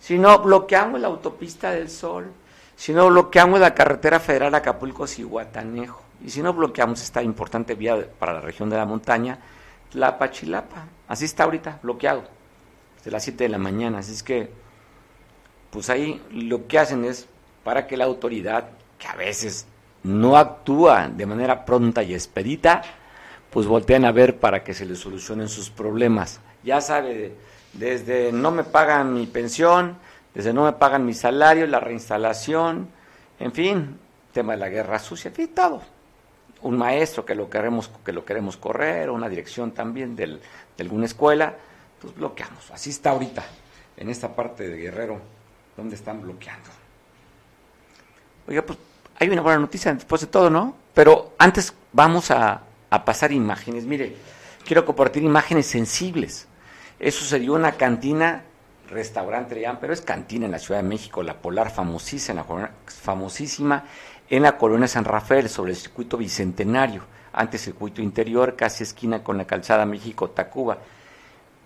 Si no, bloqueamos la autopista del sol. Si no bloqueamos la carretera federal Acapulco-Cihuatanejo. Y si no bloqueamos esta importante vía para la región de la montaña, la Pachilapa. Así está ahorita, bloqueado. Desde las 7 de la mañana. Así es que, pues ahí lo que hacen es para que la autoridad, que a veces no actúa de manera pronta y expedita, pues volteen a ver para que se les solucionen sus problemas. Ya sabe, desde no me pagan mi pensión, desde no me pagan mi salario, la reinstalación, en fin, tema de la guerra sucia, en fin, todo. Un maestro que lo queremos, que lo queremos correr, una dirección también de alguna escuela, pues bloqueamos. Así está ahorita, en esta parte de Guerrero, donde están bloqueando. Oiga, pues hay una buena noticia después de todo, ¿no? Pero antes vamos a, a pasar imágenes. Mire, quiero compartir imágenes sensibles. Eso sería una cantina restaurante pero es cantina en la Ciudad de México, la Polar, famosísima, en la colonia San Rafael, sobre el circuito bicentenario, antes circuito interior, casi esquina con la calzada México-Tacuba.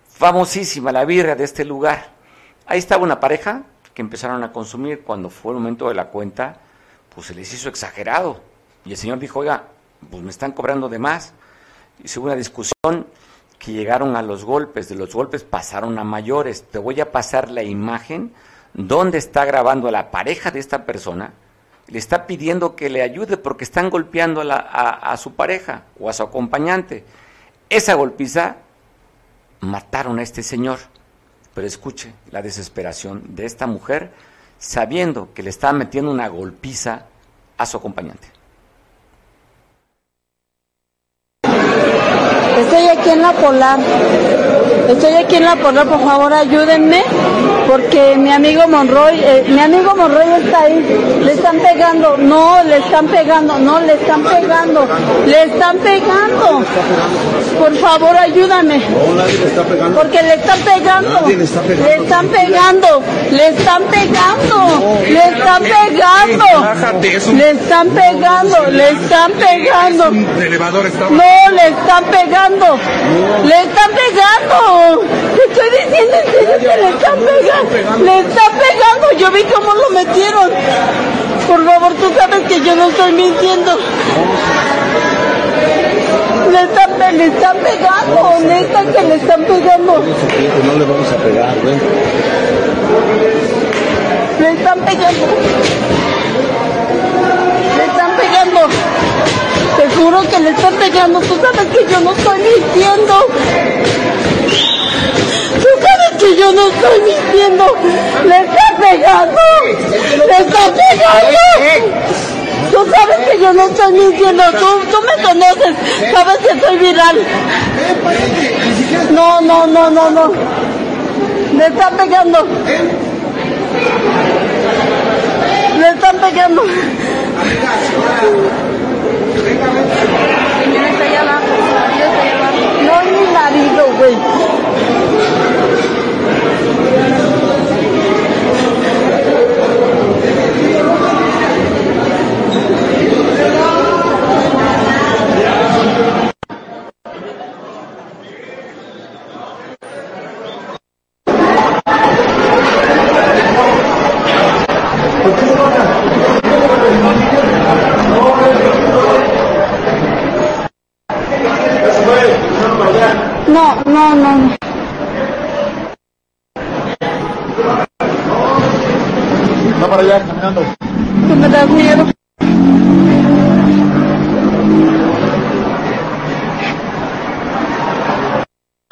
Famosísima la birra de este lugar. Ahí estaba una pareja que empezaron a consumir cuando fue el momento de la cuenta, pues se les hizo exagerado. Y el señor dijo, oiga, pues me están cobrando de más. Hizo una discusión que llegaron a los golpes, de los golpes pasaron a mayores. Te voy a pasar la imagen donde está grabando a la pareja de esta persona, le está pidiendo que le ayude porque están golpeando a, a su pareja o a su acompañante. Esa golpiza mataron a este señor. Pero escuche la desesperación de esta mujer sabiendo que le está metiendo una golpiza a su acompañante. Estoy aquí en la Polar. Estoy aquí en la Polar, por favor ayúdenme. porque mi amigo Monroy, eh, mi amigo Monroy está ahí, le están pegando, no, le están pegando, no, le están pegando, le están pegando. Por favor, ayúdame. Porque le están pegando. Le están pegando. Le están pegando. Le están pegando. Le están pegando. Le están pegando. No, le están pegando. Le están pegando. Te estoy diciendo en serio que le están pegando. Le están pegando. Yo vi cómo lo metieron. Por favor, tú sabes que yo no estoy mintiendo. Le están, le están pegando, neta que le están pegando. No le vamos a pegar, ven. Le están pegando. Le están pegando. Juro que le están pegando. Tú sabes que yo no estoy mintiendo. Tú sabes que yo no estoy mintiendo. Le están pegando. Le están pegando. Tú sabes que yo no estoy mintiendo, tú, tú me conoces, sabes que soy viral. No, no, no, no, no. Le están pegando. Le están pegando. No es mi marido, güey. No, no, no, no. Está para allá, caminando. Tú me das miedo.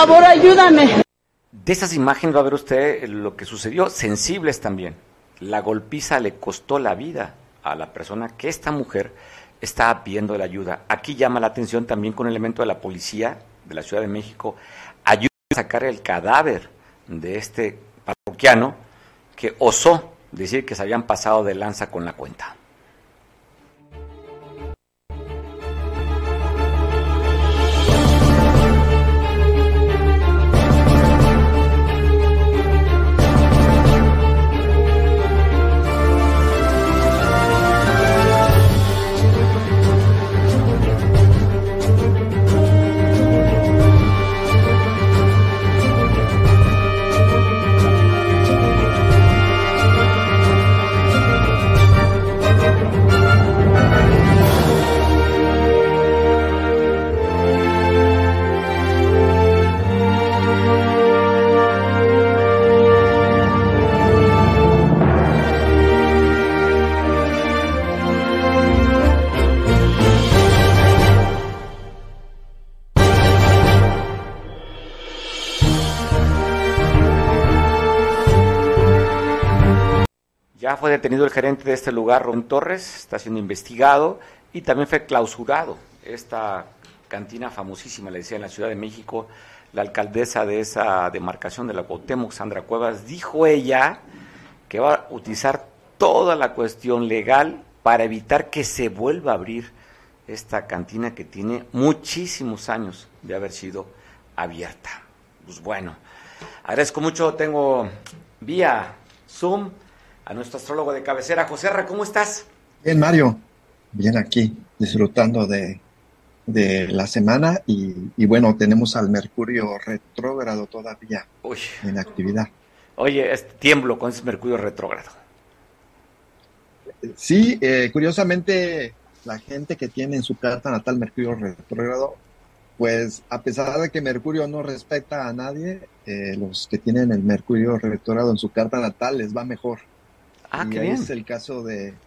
Por De esas imágenes va a ver usted lo que sucedió, sensibles también. La golpiza le costó la vida a la persona que esta mujer estaba pidiendo la ayuda. Aquí llama la atención también con un elemento de la policía de la Ciudad de México, ayuda a sacar el cadáver de este parroquiano que osó decir que se habían pasado de lanza con la cuenta. Fue detenido el gerente de este lugar, Ron Torres, está siendo investigado y también fue clausurado esta cantina famosísima, le decía, en la Ciudad de México. La alcaldesa de esa demarcación de la Cuauhtémoc, Sandra Cuevas, dijo ella que va a utilizar toda la cuestión legal para evitar que se vuelva a abrir esta cantina que tiene muchísimos años de haber sido abierta. Pues bueno, agradezco mucho, tengo vía Zoom a nuestro astrólogo de cabecera, José R. ¿cómo estás? Bien, Mario. Bien aquí, disfrutando de, de la semana y, y, bueno, tenemos al Mercurio retrógrado todavía Uy. en actividad. Oye, es, tiemblo con ese Mercurio retrógrado. Sí, eh, curiosamente, la gente que tiene en su carta natal Mercurio retrógrado, pues a pesar de que Mercurio no respeta a nadie, eh, los que tienen el Mercurio retrógrado en su carta natal les va mejor. Ah, y qué ahí bien. es el caso de,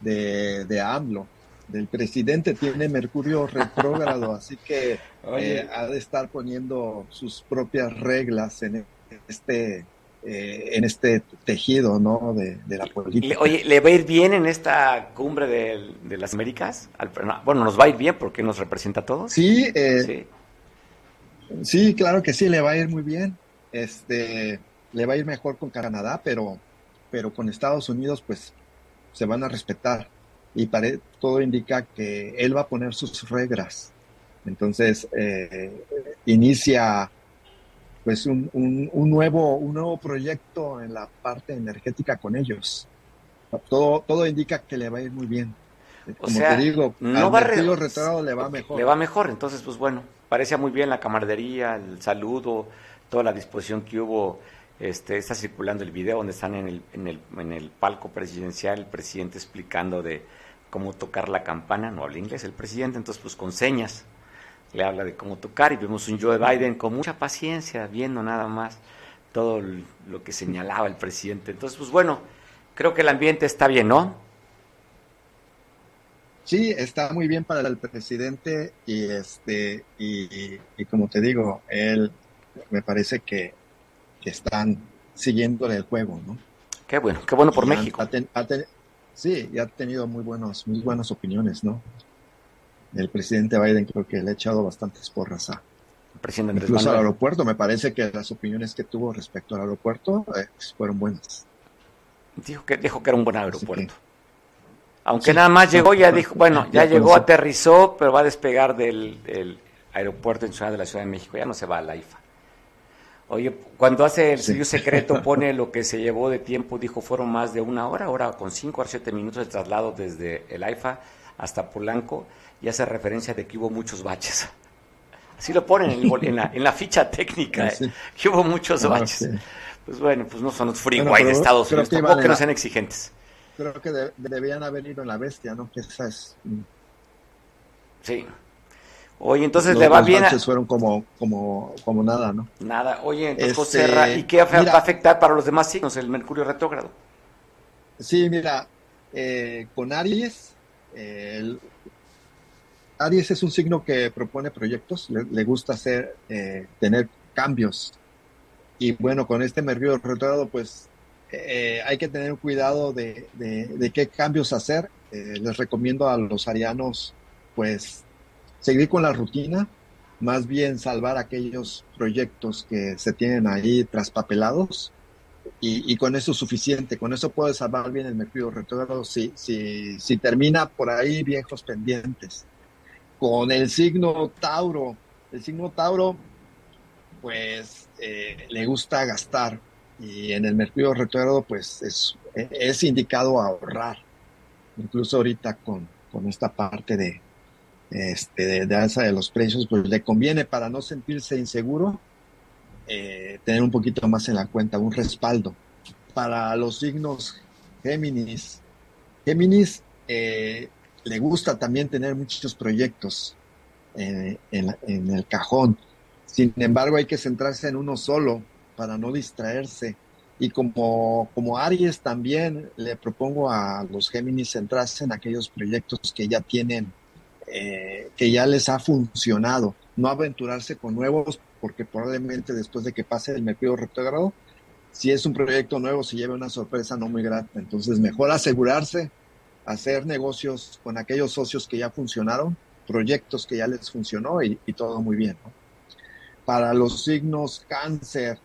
de, de AMLO. Del presidente tiene Mercurio retrógrado, *laughs* así que eh, ha de estar poniendo sus propias reglas en este, eh, en este tejido ¿no? de, de la política. Oye, ¿le va a ir bien en esta cumbre de, de las Américas? Al- no, Bueno, nos va a ir bien porque nos representa a todos. Sí, eh, Sí. Sí, claro que sí, le va a ir muy bien. Este, le va a ir mejor con Canadá, pero, pero con Estados Unidos pues se van a respetar y pare, todo indica que él va a poner sus reglas. Entonces eh, inicia pues un, un, un, nuevo, un nuevo proyecto en la parte energética con ellos. Todo, todo indica que le va a ir muy bien. Como sea, te digo, no va re- retrógrado le va mejor. Le va mejor, entonces, pues bueno, parecía muy bien la camaradería, el saludo, toda la disposición que hubo. Este, está circulando el video donde están en el, en, el, en el palco presidencial, el presidente explicando de cómo tocar la campana, no habla inglés el presidente, entonces pues con señas le habla de cómo tocar y vemos un Joe Biden con mucha paciencia, viendo nada más todo lo que señalaba el presidente. Entonces, pues bueno, creo que el ambiente está bien, ¿no? Sí, está muy bien para el presidente y este y como te digo, él me parece que, que están siguiéndole el juego, ¿no? Qué bueno, qué bueno por Y México. ha ten- ha ten- sí, y ha tenido muy buenos, muy buenas opiniones, ¿no? El presidente Biden creo que le ha echado bastantes porras a presidente incluso al Manuel. aeropuerto. Me parece que las opiniones que tuvo respecto al aeropuerto eh, fueron buenas. Dijo que, dijo que era un buen aeropuerto. que- Aunque Sí. nada más llegó, ya dijo, bueno, ya, Ya llegó, aterrizó, pero va a despegar del, del aeropuerto internacional de la Ciudad de México, ya no se va a la IFA. Oye, cuando hace el Sí. servicio secreto, *laughs* pone lo que se llevó de tiempo, dijo, fueron más de una hora, ahora con cinco o siete minutos de traslado desde el AIFA hasta Polanco, y hace referencia de que hubo muchos baches. Así lo ponen en, el bol- en la, en la ficha técnica, ¿eh? que hubo muchos Ah, baches. sí. Pues bueno, pues no son los freeway Bueno, de Estados Unidos, tampoco que no sean exigentes. Creo que de- debían haber ido en la bestia, ¿no? Que esa es mm, Sí. Oye, entonces los le va bien baches fueron como, como, como nada, ¿no? Nada. Oye, entonces, Este, José Ra, ¿y qué mira. va a afectar para los demás signos el Mercurio retrógrado? Sí, mira, eh, con Aries, eh, el- Aries es un signo que propone proyectos, le, le gusta hacer, eh, tener cambios. Y bueno, con este Mercurio retrógrado, pues eh, hay que tener cuidado de, de- de qué cambios hacer. Eh, les recomiendo a los arianos, pues, seguir con la rutina, más bien salvar aquellos proyectos que se tienen ahí traspapelados y, y con eso es suficiente, con eso puedes salvar bien el mercurio retrógrado si, si, si termina por ahí viejos pendientes. Con el signo Tauro, el signo Tauro, pues eh, le gusta gastar y en el mercurio retrógrado pues es, es indicado ahorrar, incluso ahorita con, con esta parte de, este, de, de alza de los precios, pues le conviene para no sentirse inseguro, eh, tener un poquito más en la cuenta, un respaldo. Para los signos Géminis, Géminis eh, le gusta también tener muchos proyectos eh, en, en el cajón. Sin embargo, hay que centrarse en uno solo para no distraerse. Y como, como Aries también le propongo a los Géminis centrarse en aquellos proyectos que ya tienen, eh, que ya les ha funcionado. No aventurarse con nuevos, porque probablemente después de que pase el Mercurio retrógrado, si es un proyecto nuevo, se lleve una sorpresa no muy grata. Entonces, mejor asegurarse, hacer negocios con aquellos socios que ya funcionaron, proyectos que ya les funcionó y, y todo muy bien. ¿no? Para los signos cáncer,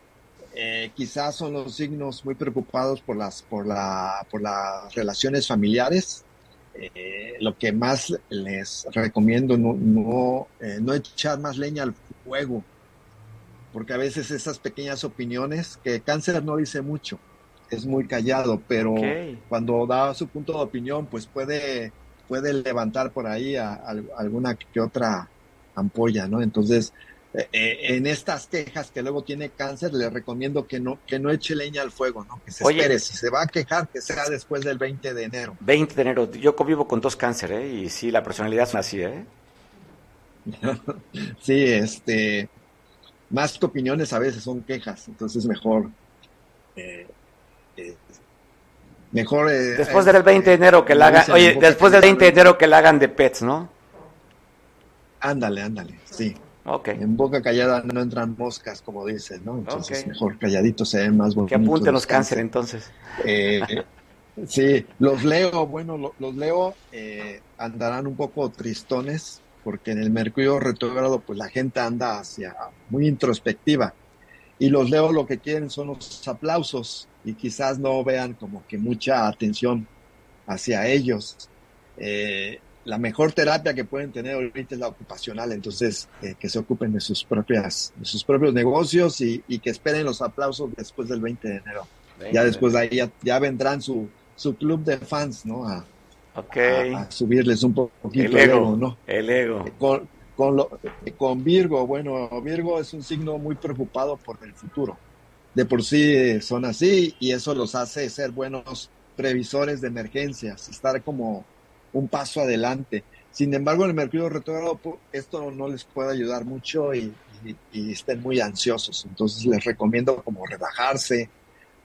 eh, quizás son los signos muy preocupados por las, por la, por las relaciones familiares. Eh, lo que más les recomiendo no, no, eh, no echar más leña al fuego, porque a veces esas pequeñas opiniones, que cáncer no dice mucho, es muy callado, pero cuando da su punto de opinión, pues puede, puede levantar por ahí a, a alguna que otra ampolla, ¿no? Entonces, eh, en estas quejas que luego tiene cáncer, le recomiendo que no, que no eche leña al fuego, ¿no? Que se Oye. espere, si se va a quejar, que sea después del 20 de enero. 20 de enero. Yo convivo con dos cáncer, ¿eh? Y sí, la personalidad es así, ¿eh? *laughs* sí, este, más que opiniones a veces son quejas, entonces mejor, eh, eh, mejor. eh, Después del 20 de enero que la hagan, oye, después del callada, 20 de enero que la hagan de pets, ¿no? Ándale, ándale, sí. Ok. En boca callada no entran moscas, como dices, ¿no? Entonces mejor calladitos se ven más bonitos. Que apunten los los cáncer entonces. Eh, sí, los leo, bueno, lo- los leo eh, andarán un poco tristones porque en el Mercurio retrógrado pues la gente anda hacia muy introspectiva y los Leo lo que quieren son los aplausos y quizás no vean como que mucha atención hacia ellos. Eh, la mejor terapia que pueden tener ahorita es la ocupacional, entonces eh, que se ocupen de sus propias, de sus propios negocios y, que esperen los aplausos después del 20 de enero. ya después de ahí ya, vendrán su, su club de fans, ¿no? A, subirles un poquito el ego, ¿no? El ego. Con, con, con Virgo, bueno, Virgo es un signo muy preocupado por el futuro. De por sí son así y eso los hace ser buenos previsores de emergencias, estar como un paso adelante. Sin embargo, en el mercurio retrógrado esto no les puede ayudar mucho y, estén muy ansiosos. Entonces les recomiendo como rebajarse,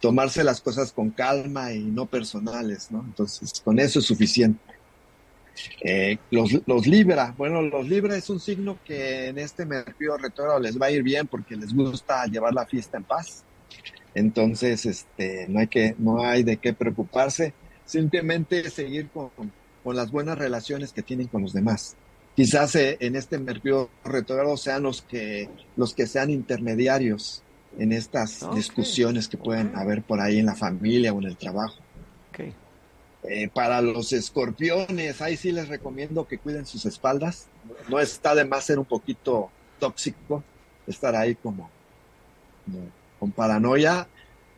tomarse las cosas con calma y no personales, ¿no? Entonces con eso es suficiente. Eh, los, los, Libra, bueno, los Libra es un signo que en este mercurio retrógrado les va a ir bien porque les gusta llevar la fiesta en paz. Entonces, este, no hay que, no hay de qué preocuparse. Simplemente seguir con las buenas relaciones que tienen con los demás. Quizás eh, en este mercurio retrógrado sean los que, los que sean intermediarios en estas discusiones que pueden haber por ahí en la familia o en el trabajo. Eh, para los escorpiones, ahí sí les recomiendo que cuiden sus espaldas. No está de más ser un poquito tóxico, estar ahí como, con paranoia,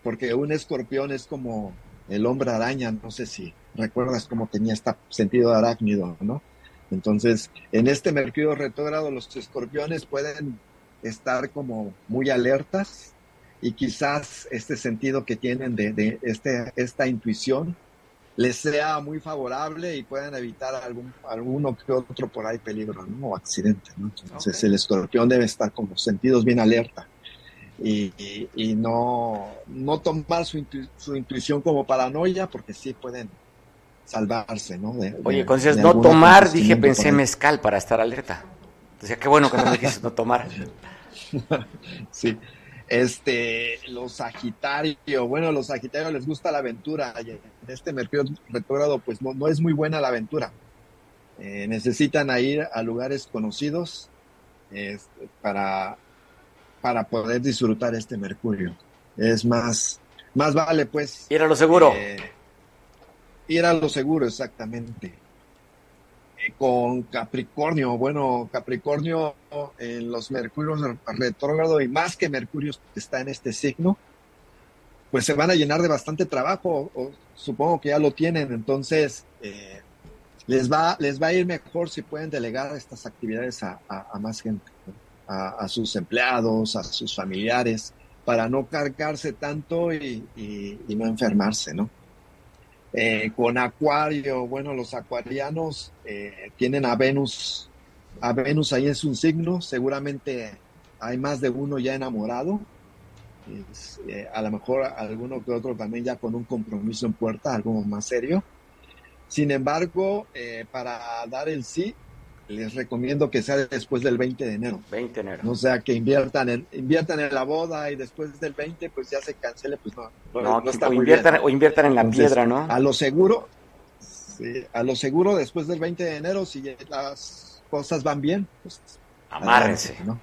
porque un escorpión es como el hombre araña, no sé si recuerdas cómo tenía este sentido de arácnido, ¿no? Entonces, en este mercurio retrógrado, los escorpiones pueden estar como muy alertas y quizás este sentido que tienen de, este, esta intuición les sea muy favorable y puedan evitar algún alguno que otro por ahí peligro ¿no? o accidente. ¿no? Entonces el escorpión debe estar con los sentidos bien alerta y, y, no, no tomar su, su intuición como paranoia porque sí pueden salvarse, ¿no? Oye, cuando no tomar, dije, pensé mezcal para estar alerta. Decía, qué bueno que no me dijiste no tomar. *laughs* sí. Este, los Sagitarios, bueno, los Sagitarios les gusta la aventura. en este Mercurio retrógrado, pues no, no, es muy buena la aventura. Eh, necesitan ir a lugares conocidos este, para, para poder disfrutar este Mercurio. Es más, más vale pues. Ir a lo seguro. Eh, ir a lo seguro, exactamente. Eh, con Capricornio, bueno, Capricornio en los Mercurios retrógrado y más que Mercurio está en este signo, pues se van a llenar de bastante trabajo, o, supongo que ya lo tienen, entonces eh, les, va, les va a ir mejor si pueden delegar estas actividades a, más gente, a, sus empleados, a sus familiares, para no cargarse tanto y no enfermarse, ¿no? Eh, con Acuario, bueno, los acuarianos eh, tienen a Venus, a Venus ahí es un signo, seguramente hay más de uno ya enamorado, eh, a lo mejor alguno que otro también ya con un compromiso en puerta, algo más serio. Sin embargo, para dar el sí, les recomiendo que sea después del 20 de enero. 20 de enero. O sea, que inviertan en, inviertan en la boda y después del 20 pues ya se cancele, pues no. no, o, inviertan, o inviertan en la piedra, ¿no? A lo seguro, sí, a lo seguro después del 20 de enero, si las cosas van bien, pues amárrense. ¿no?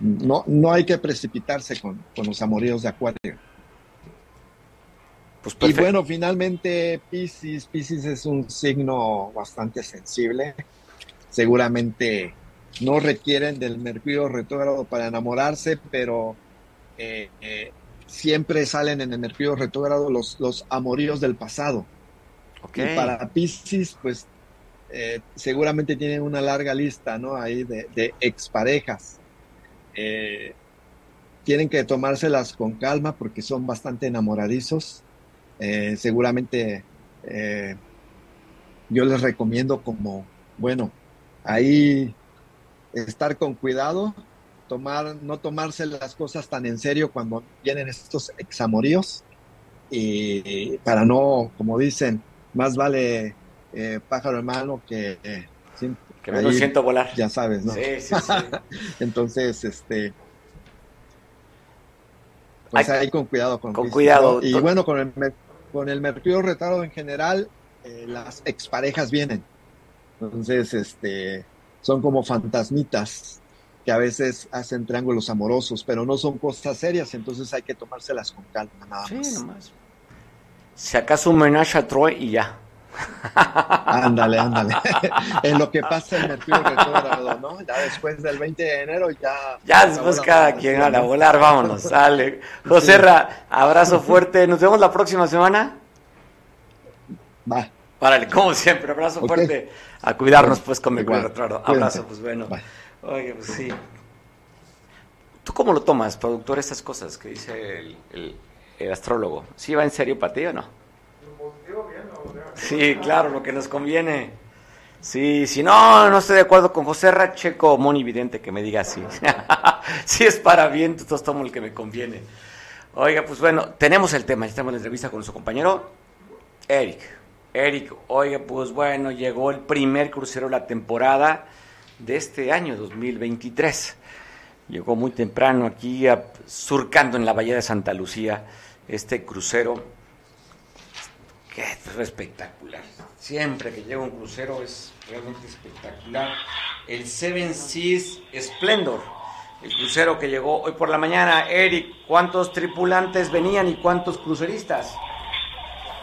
No, no hay que precipitarse con, con los amoríos de Acuario. Pues y bueno, finalmente Pisces, Pisces es un signo bastante sensible seguramente no requieren del mercurio retrógrado para enamorarse, pero eh, eh, siempre salen en el mercurio retrógrado los, los amoríos del pasado. Y para Pisces, pues eh, seguramente tienen una larga lista, ¿no? Ahí de, de exparejas. tienen que tomárselas con calma porque son bastante enamoradizos. seguramente yo les recomiendo como, bueno, ahí estar con cuidado, tomar, no tomarse las cosas tan en serio cuando vienen estos examoríos y para no, como dicen, más vale eh, pájaro hermano que que me lo siento volar. Ya sabes, ¿no? Sí, sí, sí. *laughs* Entonces, este pues ahí con cuidado con, con cuidado. Y bueno, con el con el mercurio retado en general, eh, las exparejas vienen. Entonces, este, son como fantasmitas que a veces hacen triángulos amorosos, pero no son cosas serias, entonces hay que tomárselas con calma, nada Sí, más. nomás. Si acaso un homenaje a Troy y ya. Ándale, ándale. *laughs* en lo que pasa el Mercurio retrógrado, ¿no? Ya después del 20 de enero ya... Ya después cada quien a la volar, vámonos, sale. José Ra, abrazo fuerte. Nos vemos la próxima semana. Va. Párale, como siempre, abrazo fuerte. A cuidarnos, pues, con Igual. retrógrado. Cuídense. Abrazo, pues bueno. Bye. Oye, pues sí. ¿Tú cómo lo tomas, productor, estas cosas que dice el, el- el astrólogo? ¿Sí va en serio para ti o no? Sí, claro, lo que nos conviene. Sí, si no, no estoy de acuerdo con José Ra, checo monividente que me diga así. *laughs* si es para bien, entonces tomo el que me conviene. Oiga, pues bueno, tenemos el tema, ya estamos en la entrevista con nuestro compañero Eric. Eric, oiga, pues bueno, llegó el primer crucero de la temporada de este año 2023. Llegó muy temprano aquí, surcando en la bahía de Santa Lucía, este crucero que es espectacular. Siempre que llega un crucero es realmente espectacular. El Seven Seas Splendor, el crucero que llegó hoy por la mañana. Eric, ¿cuántos tripulantes venían y cuántos cruceristas?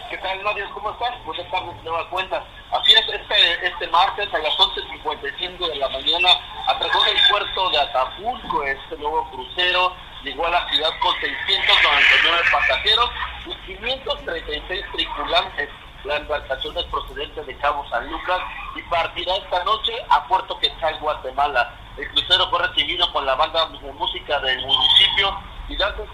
¿Qué tal, Mario? ¿Cómo estás? Buenas tardes, de nueva cuenta. Así es, este, este martes a las 11.55 de la mañana atracó el puerto de Acapulco este nuevo crucero. Llegó a la ciudad con 699 pasajeros y 536 tripulantes. La embarcación es procedente de Cabo San Lucas y partirá esta noche a Puerto Quetzal, Guatemala. El crucero fue recibido por la banda de música del municipio y danzas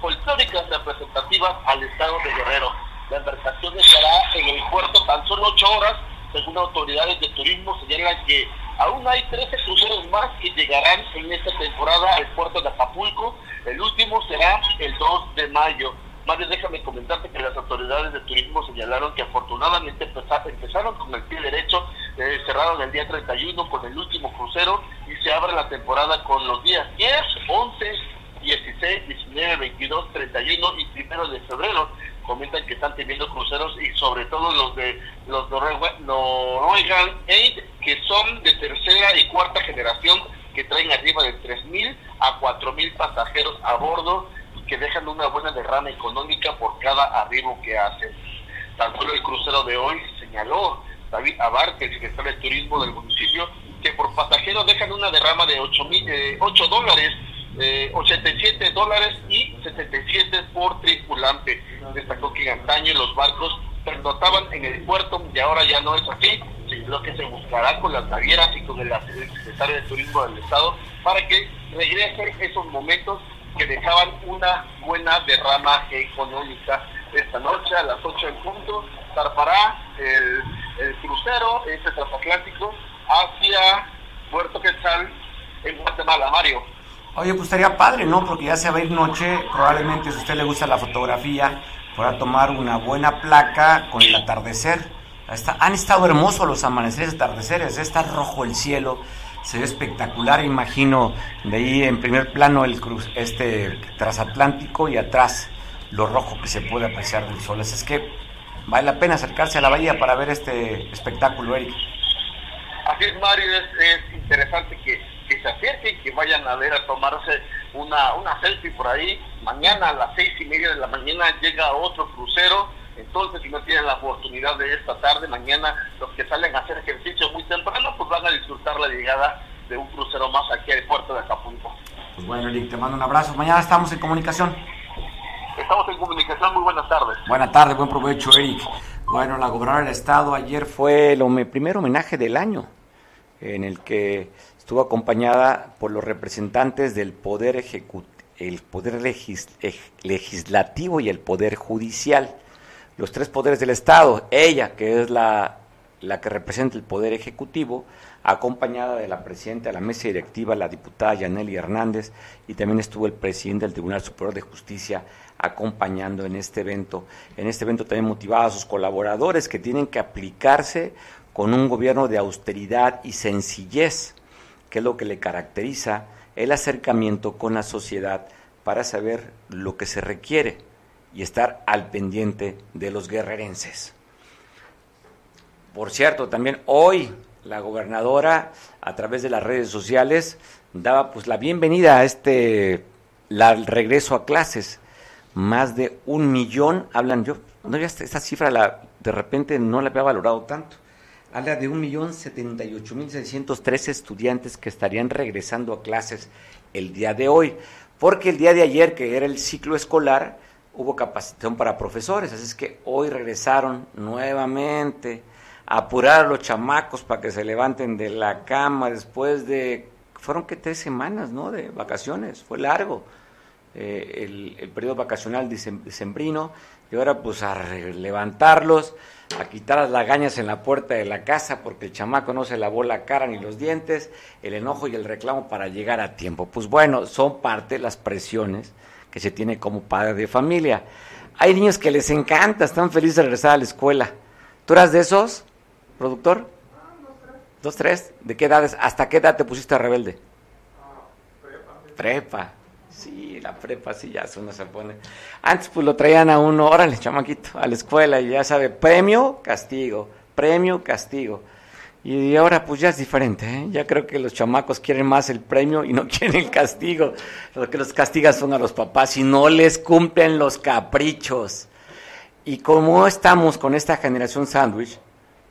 folclóricas representativas al estado de Guerrero. La embarcación estará en el puerto tan solo ocho horas, según autoridades de turismo señalan que aún hay 13 cruceros más que llegarán en esta temporada al puerto de Acapulco. El último será el 2 de mayo. Mario, déjame comentarte que las autoridades de turismo señalaron que afortunadamente empeza- empezaron con el pie derecho, eh, cerraron el día 31 con el último crucero y se abre la temporada con los días 10, 11, 16, 19, 22, 31 y primero de febrero. Comentan que están teniendo cruceros y sobre todo los de los Norwe- Norwegian Aid, que son de tercera y cuarta generación, que traen arriba de 3.000 a 4.000 pasajeros a bordo y que dejan una buena derrama económica por cada arribo que hacen. Tan solo el crucero de hoy señaló David Abarque, el secretario de Turismo del municipio, que por pasajero dejan una derrama de 8, mil, eh, 8 dólares, eh, 87 dólares y 77 por tripulante. Destacó que antaño los barcos pernotaban en el puerto y ahora ya no es así, sino que se buscará con las navieras y con el el secretario de Turismo del Estado para que regresen esos momentos que dejaban una buena derrama económica. Esta noche a las 8 en punto zarpará el, el crucero, este transatlántico, hacia Puerto Quetzal en Guatemala, Mario. Oye, pues estaría padre, ¿no? Porque ya se va a ir noche, probablemente si a usted le gusta la fotografía, podrá tomar una buena placa con el atardecer. Han estado hermosos los amaneceres, atardeceres, está rojo el cielo, se ve espectacular, imagino, de ahí en primer plano el cruz, este transatlántico y atrás lo rojo que se puede apreciar del sol. Así es que vale la pena acercarse a la bahía para ver este espectáculo, Eric. Así es, Mario, es, es interesante que se acerquen, que vayan a ver, a tomarse una, una selfie por ahí. Mañana a las seis y media de la mañana llega otro crucero. Entonces, si no tienen la oportunidad de esta tarde, mañana los que salen a hacer ejercicio muy temprano, pues van a disfrutar la llegada de un crucero más aquí al puerto de Acapulco. Pues bueno, Eric, te mando un abrazo. Mañana estamos en comunicación. Estamos en comunicación, muy buenas tardes. Buenas tardes, buen provecho, Eric. Bueno, la gobernadora del estado ayer fue el primer homenaje del año, en el que estuvo acompañada por los representantes del poder ejecu- el poder legislativo y el poder judicial, los tres poderes del estado. Ella, que es la, la que representa el poder ejecutivo, acompañada de la presidenta de la mesa directiva, la diputada Yaneli Hernández, y también estuvo el presidente del Tribunal Superior de Justicia acompañando en este evento. En este evento también motivaba a sus colaboradores que tienen que aplicarse con un gobierno de austeridad y sencillez, que es lo que le caracteriza el acercamiento con la sociedad para saber lo que se requiere y estar al pendiente de los guerrerenses. Por cierto, también hoy la gobernadora, a través de las redes sociales, daba pues la bienvenida a este regreso a clases. Más de un millón, hablan yo, no ya esta cifra la, de repente no la había valorado tanto. Habla de un millón setenta y ocho mil seiscientos tres estudiantes que estarían regresando a clases el día de hoy. Porque el día de ayer, que era el ciclo escolar, hubo capacitación para profesores. Así es que hoy regresaron nuevamente a apurar a los chamacos para que se levanten de la cama después de fueron que tres semanas, ¿no? De vacaciones, fue largo eh, el, el, periodo vacacional decembrino, y ahora pues a levantarlos, a quitar las lagañas en la puerta de la casa porque el chamaco no se lavó la cara ni los dientes, el enojo y el reclamo para llegar a tiempo. Pues bueno, son parte de las presiones que se tiene como padre de familia. Hay niños que les encanta, están felices de regresar a la escuela. ¿Tú eras de esos, productor? ¿Dos, tres? ¿De qué edades? ¿Hasta qué edad te pusiste rebelde? prepa. Sí, la prepa, sí, ya uno se pone. Antes pues lo traían a uno, órale, chamaquito, a la escuela y ya sabe, premio, castigo, premio, castigo. Y ahora pues ya es diferente, ¿eh? ya creo que los chamacos quieren más el premio y no *laughs* quieren el castigo. Lo que los castigan son a los papás y no les cumplen los caprichos. Y como estamos con esta generación sándwich,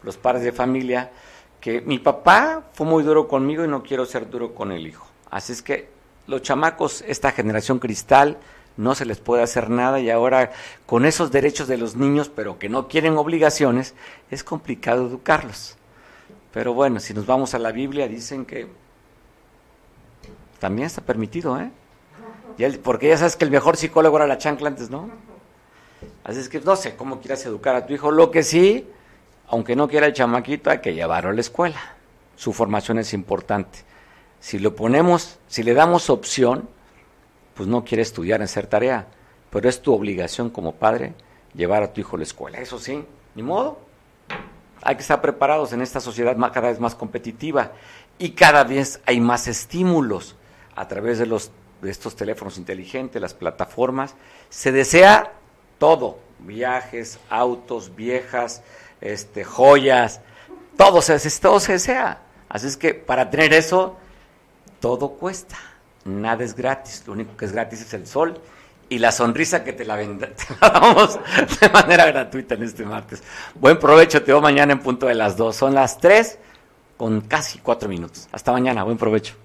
los padres de familia, que mi papá fue muy duro conmigo y no quiero ser duro con el hijo. Así es que los chamacos, esta generación cristal, no se les puede hacer nada y ahora con esos derechos de los niños, pero que no quieren obligaciones, es complicado educarlos. Pero bueno, si nos vamos a la Biblia, dicen que también está permitido, ¿eh? porque ya sabes que el mejor psicólogo era la chancla antes, ¿no? Así es que no sé cómo quieras educar a tu hijo. Lo que sí, aunque no quiera el chamaquito, hay que llevarlo a la escuela. Su formación es importante. Si lo ponemos, si le damos opción, pues no quiere estudiar en ser tarea, pero es tu obligación como padre llevar a tu hijo a la escuela. Eso sí, ni modo. Hay que estar preparados en esta sociedad cada vez más competitiva y cada vez hay más estímulos a través de estos teléfonos inteligentes, las plataformas. Se desea todo, viajes, autos, viejas, este, joyas, todo se desea. Así es que para tener eso, todo cuesta. Nada es gratis. Lo único que es gratis es el sol y la sonrisa que te la, *laughs* te la damos de manera gratuita en este martes. Buen provecho, te veo mañana en punto de las dos. Son las tres con casi cuatro minutos. Hasta mañana, buen provecho.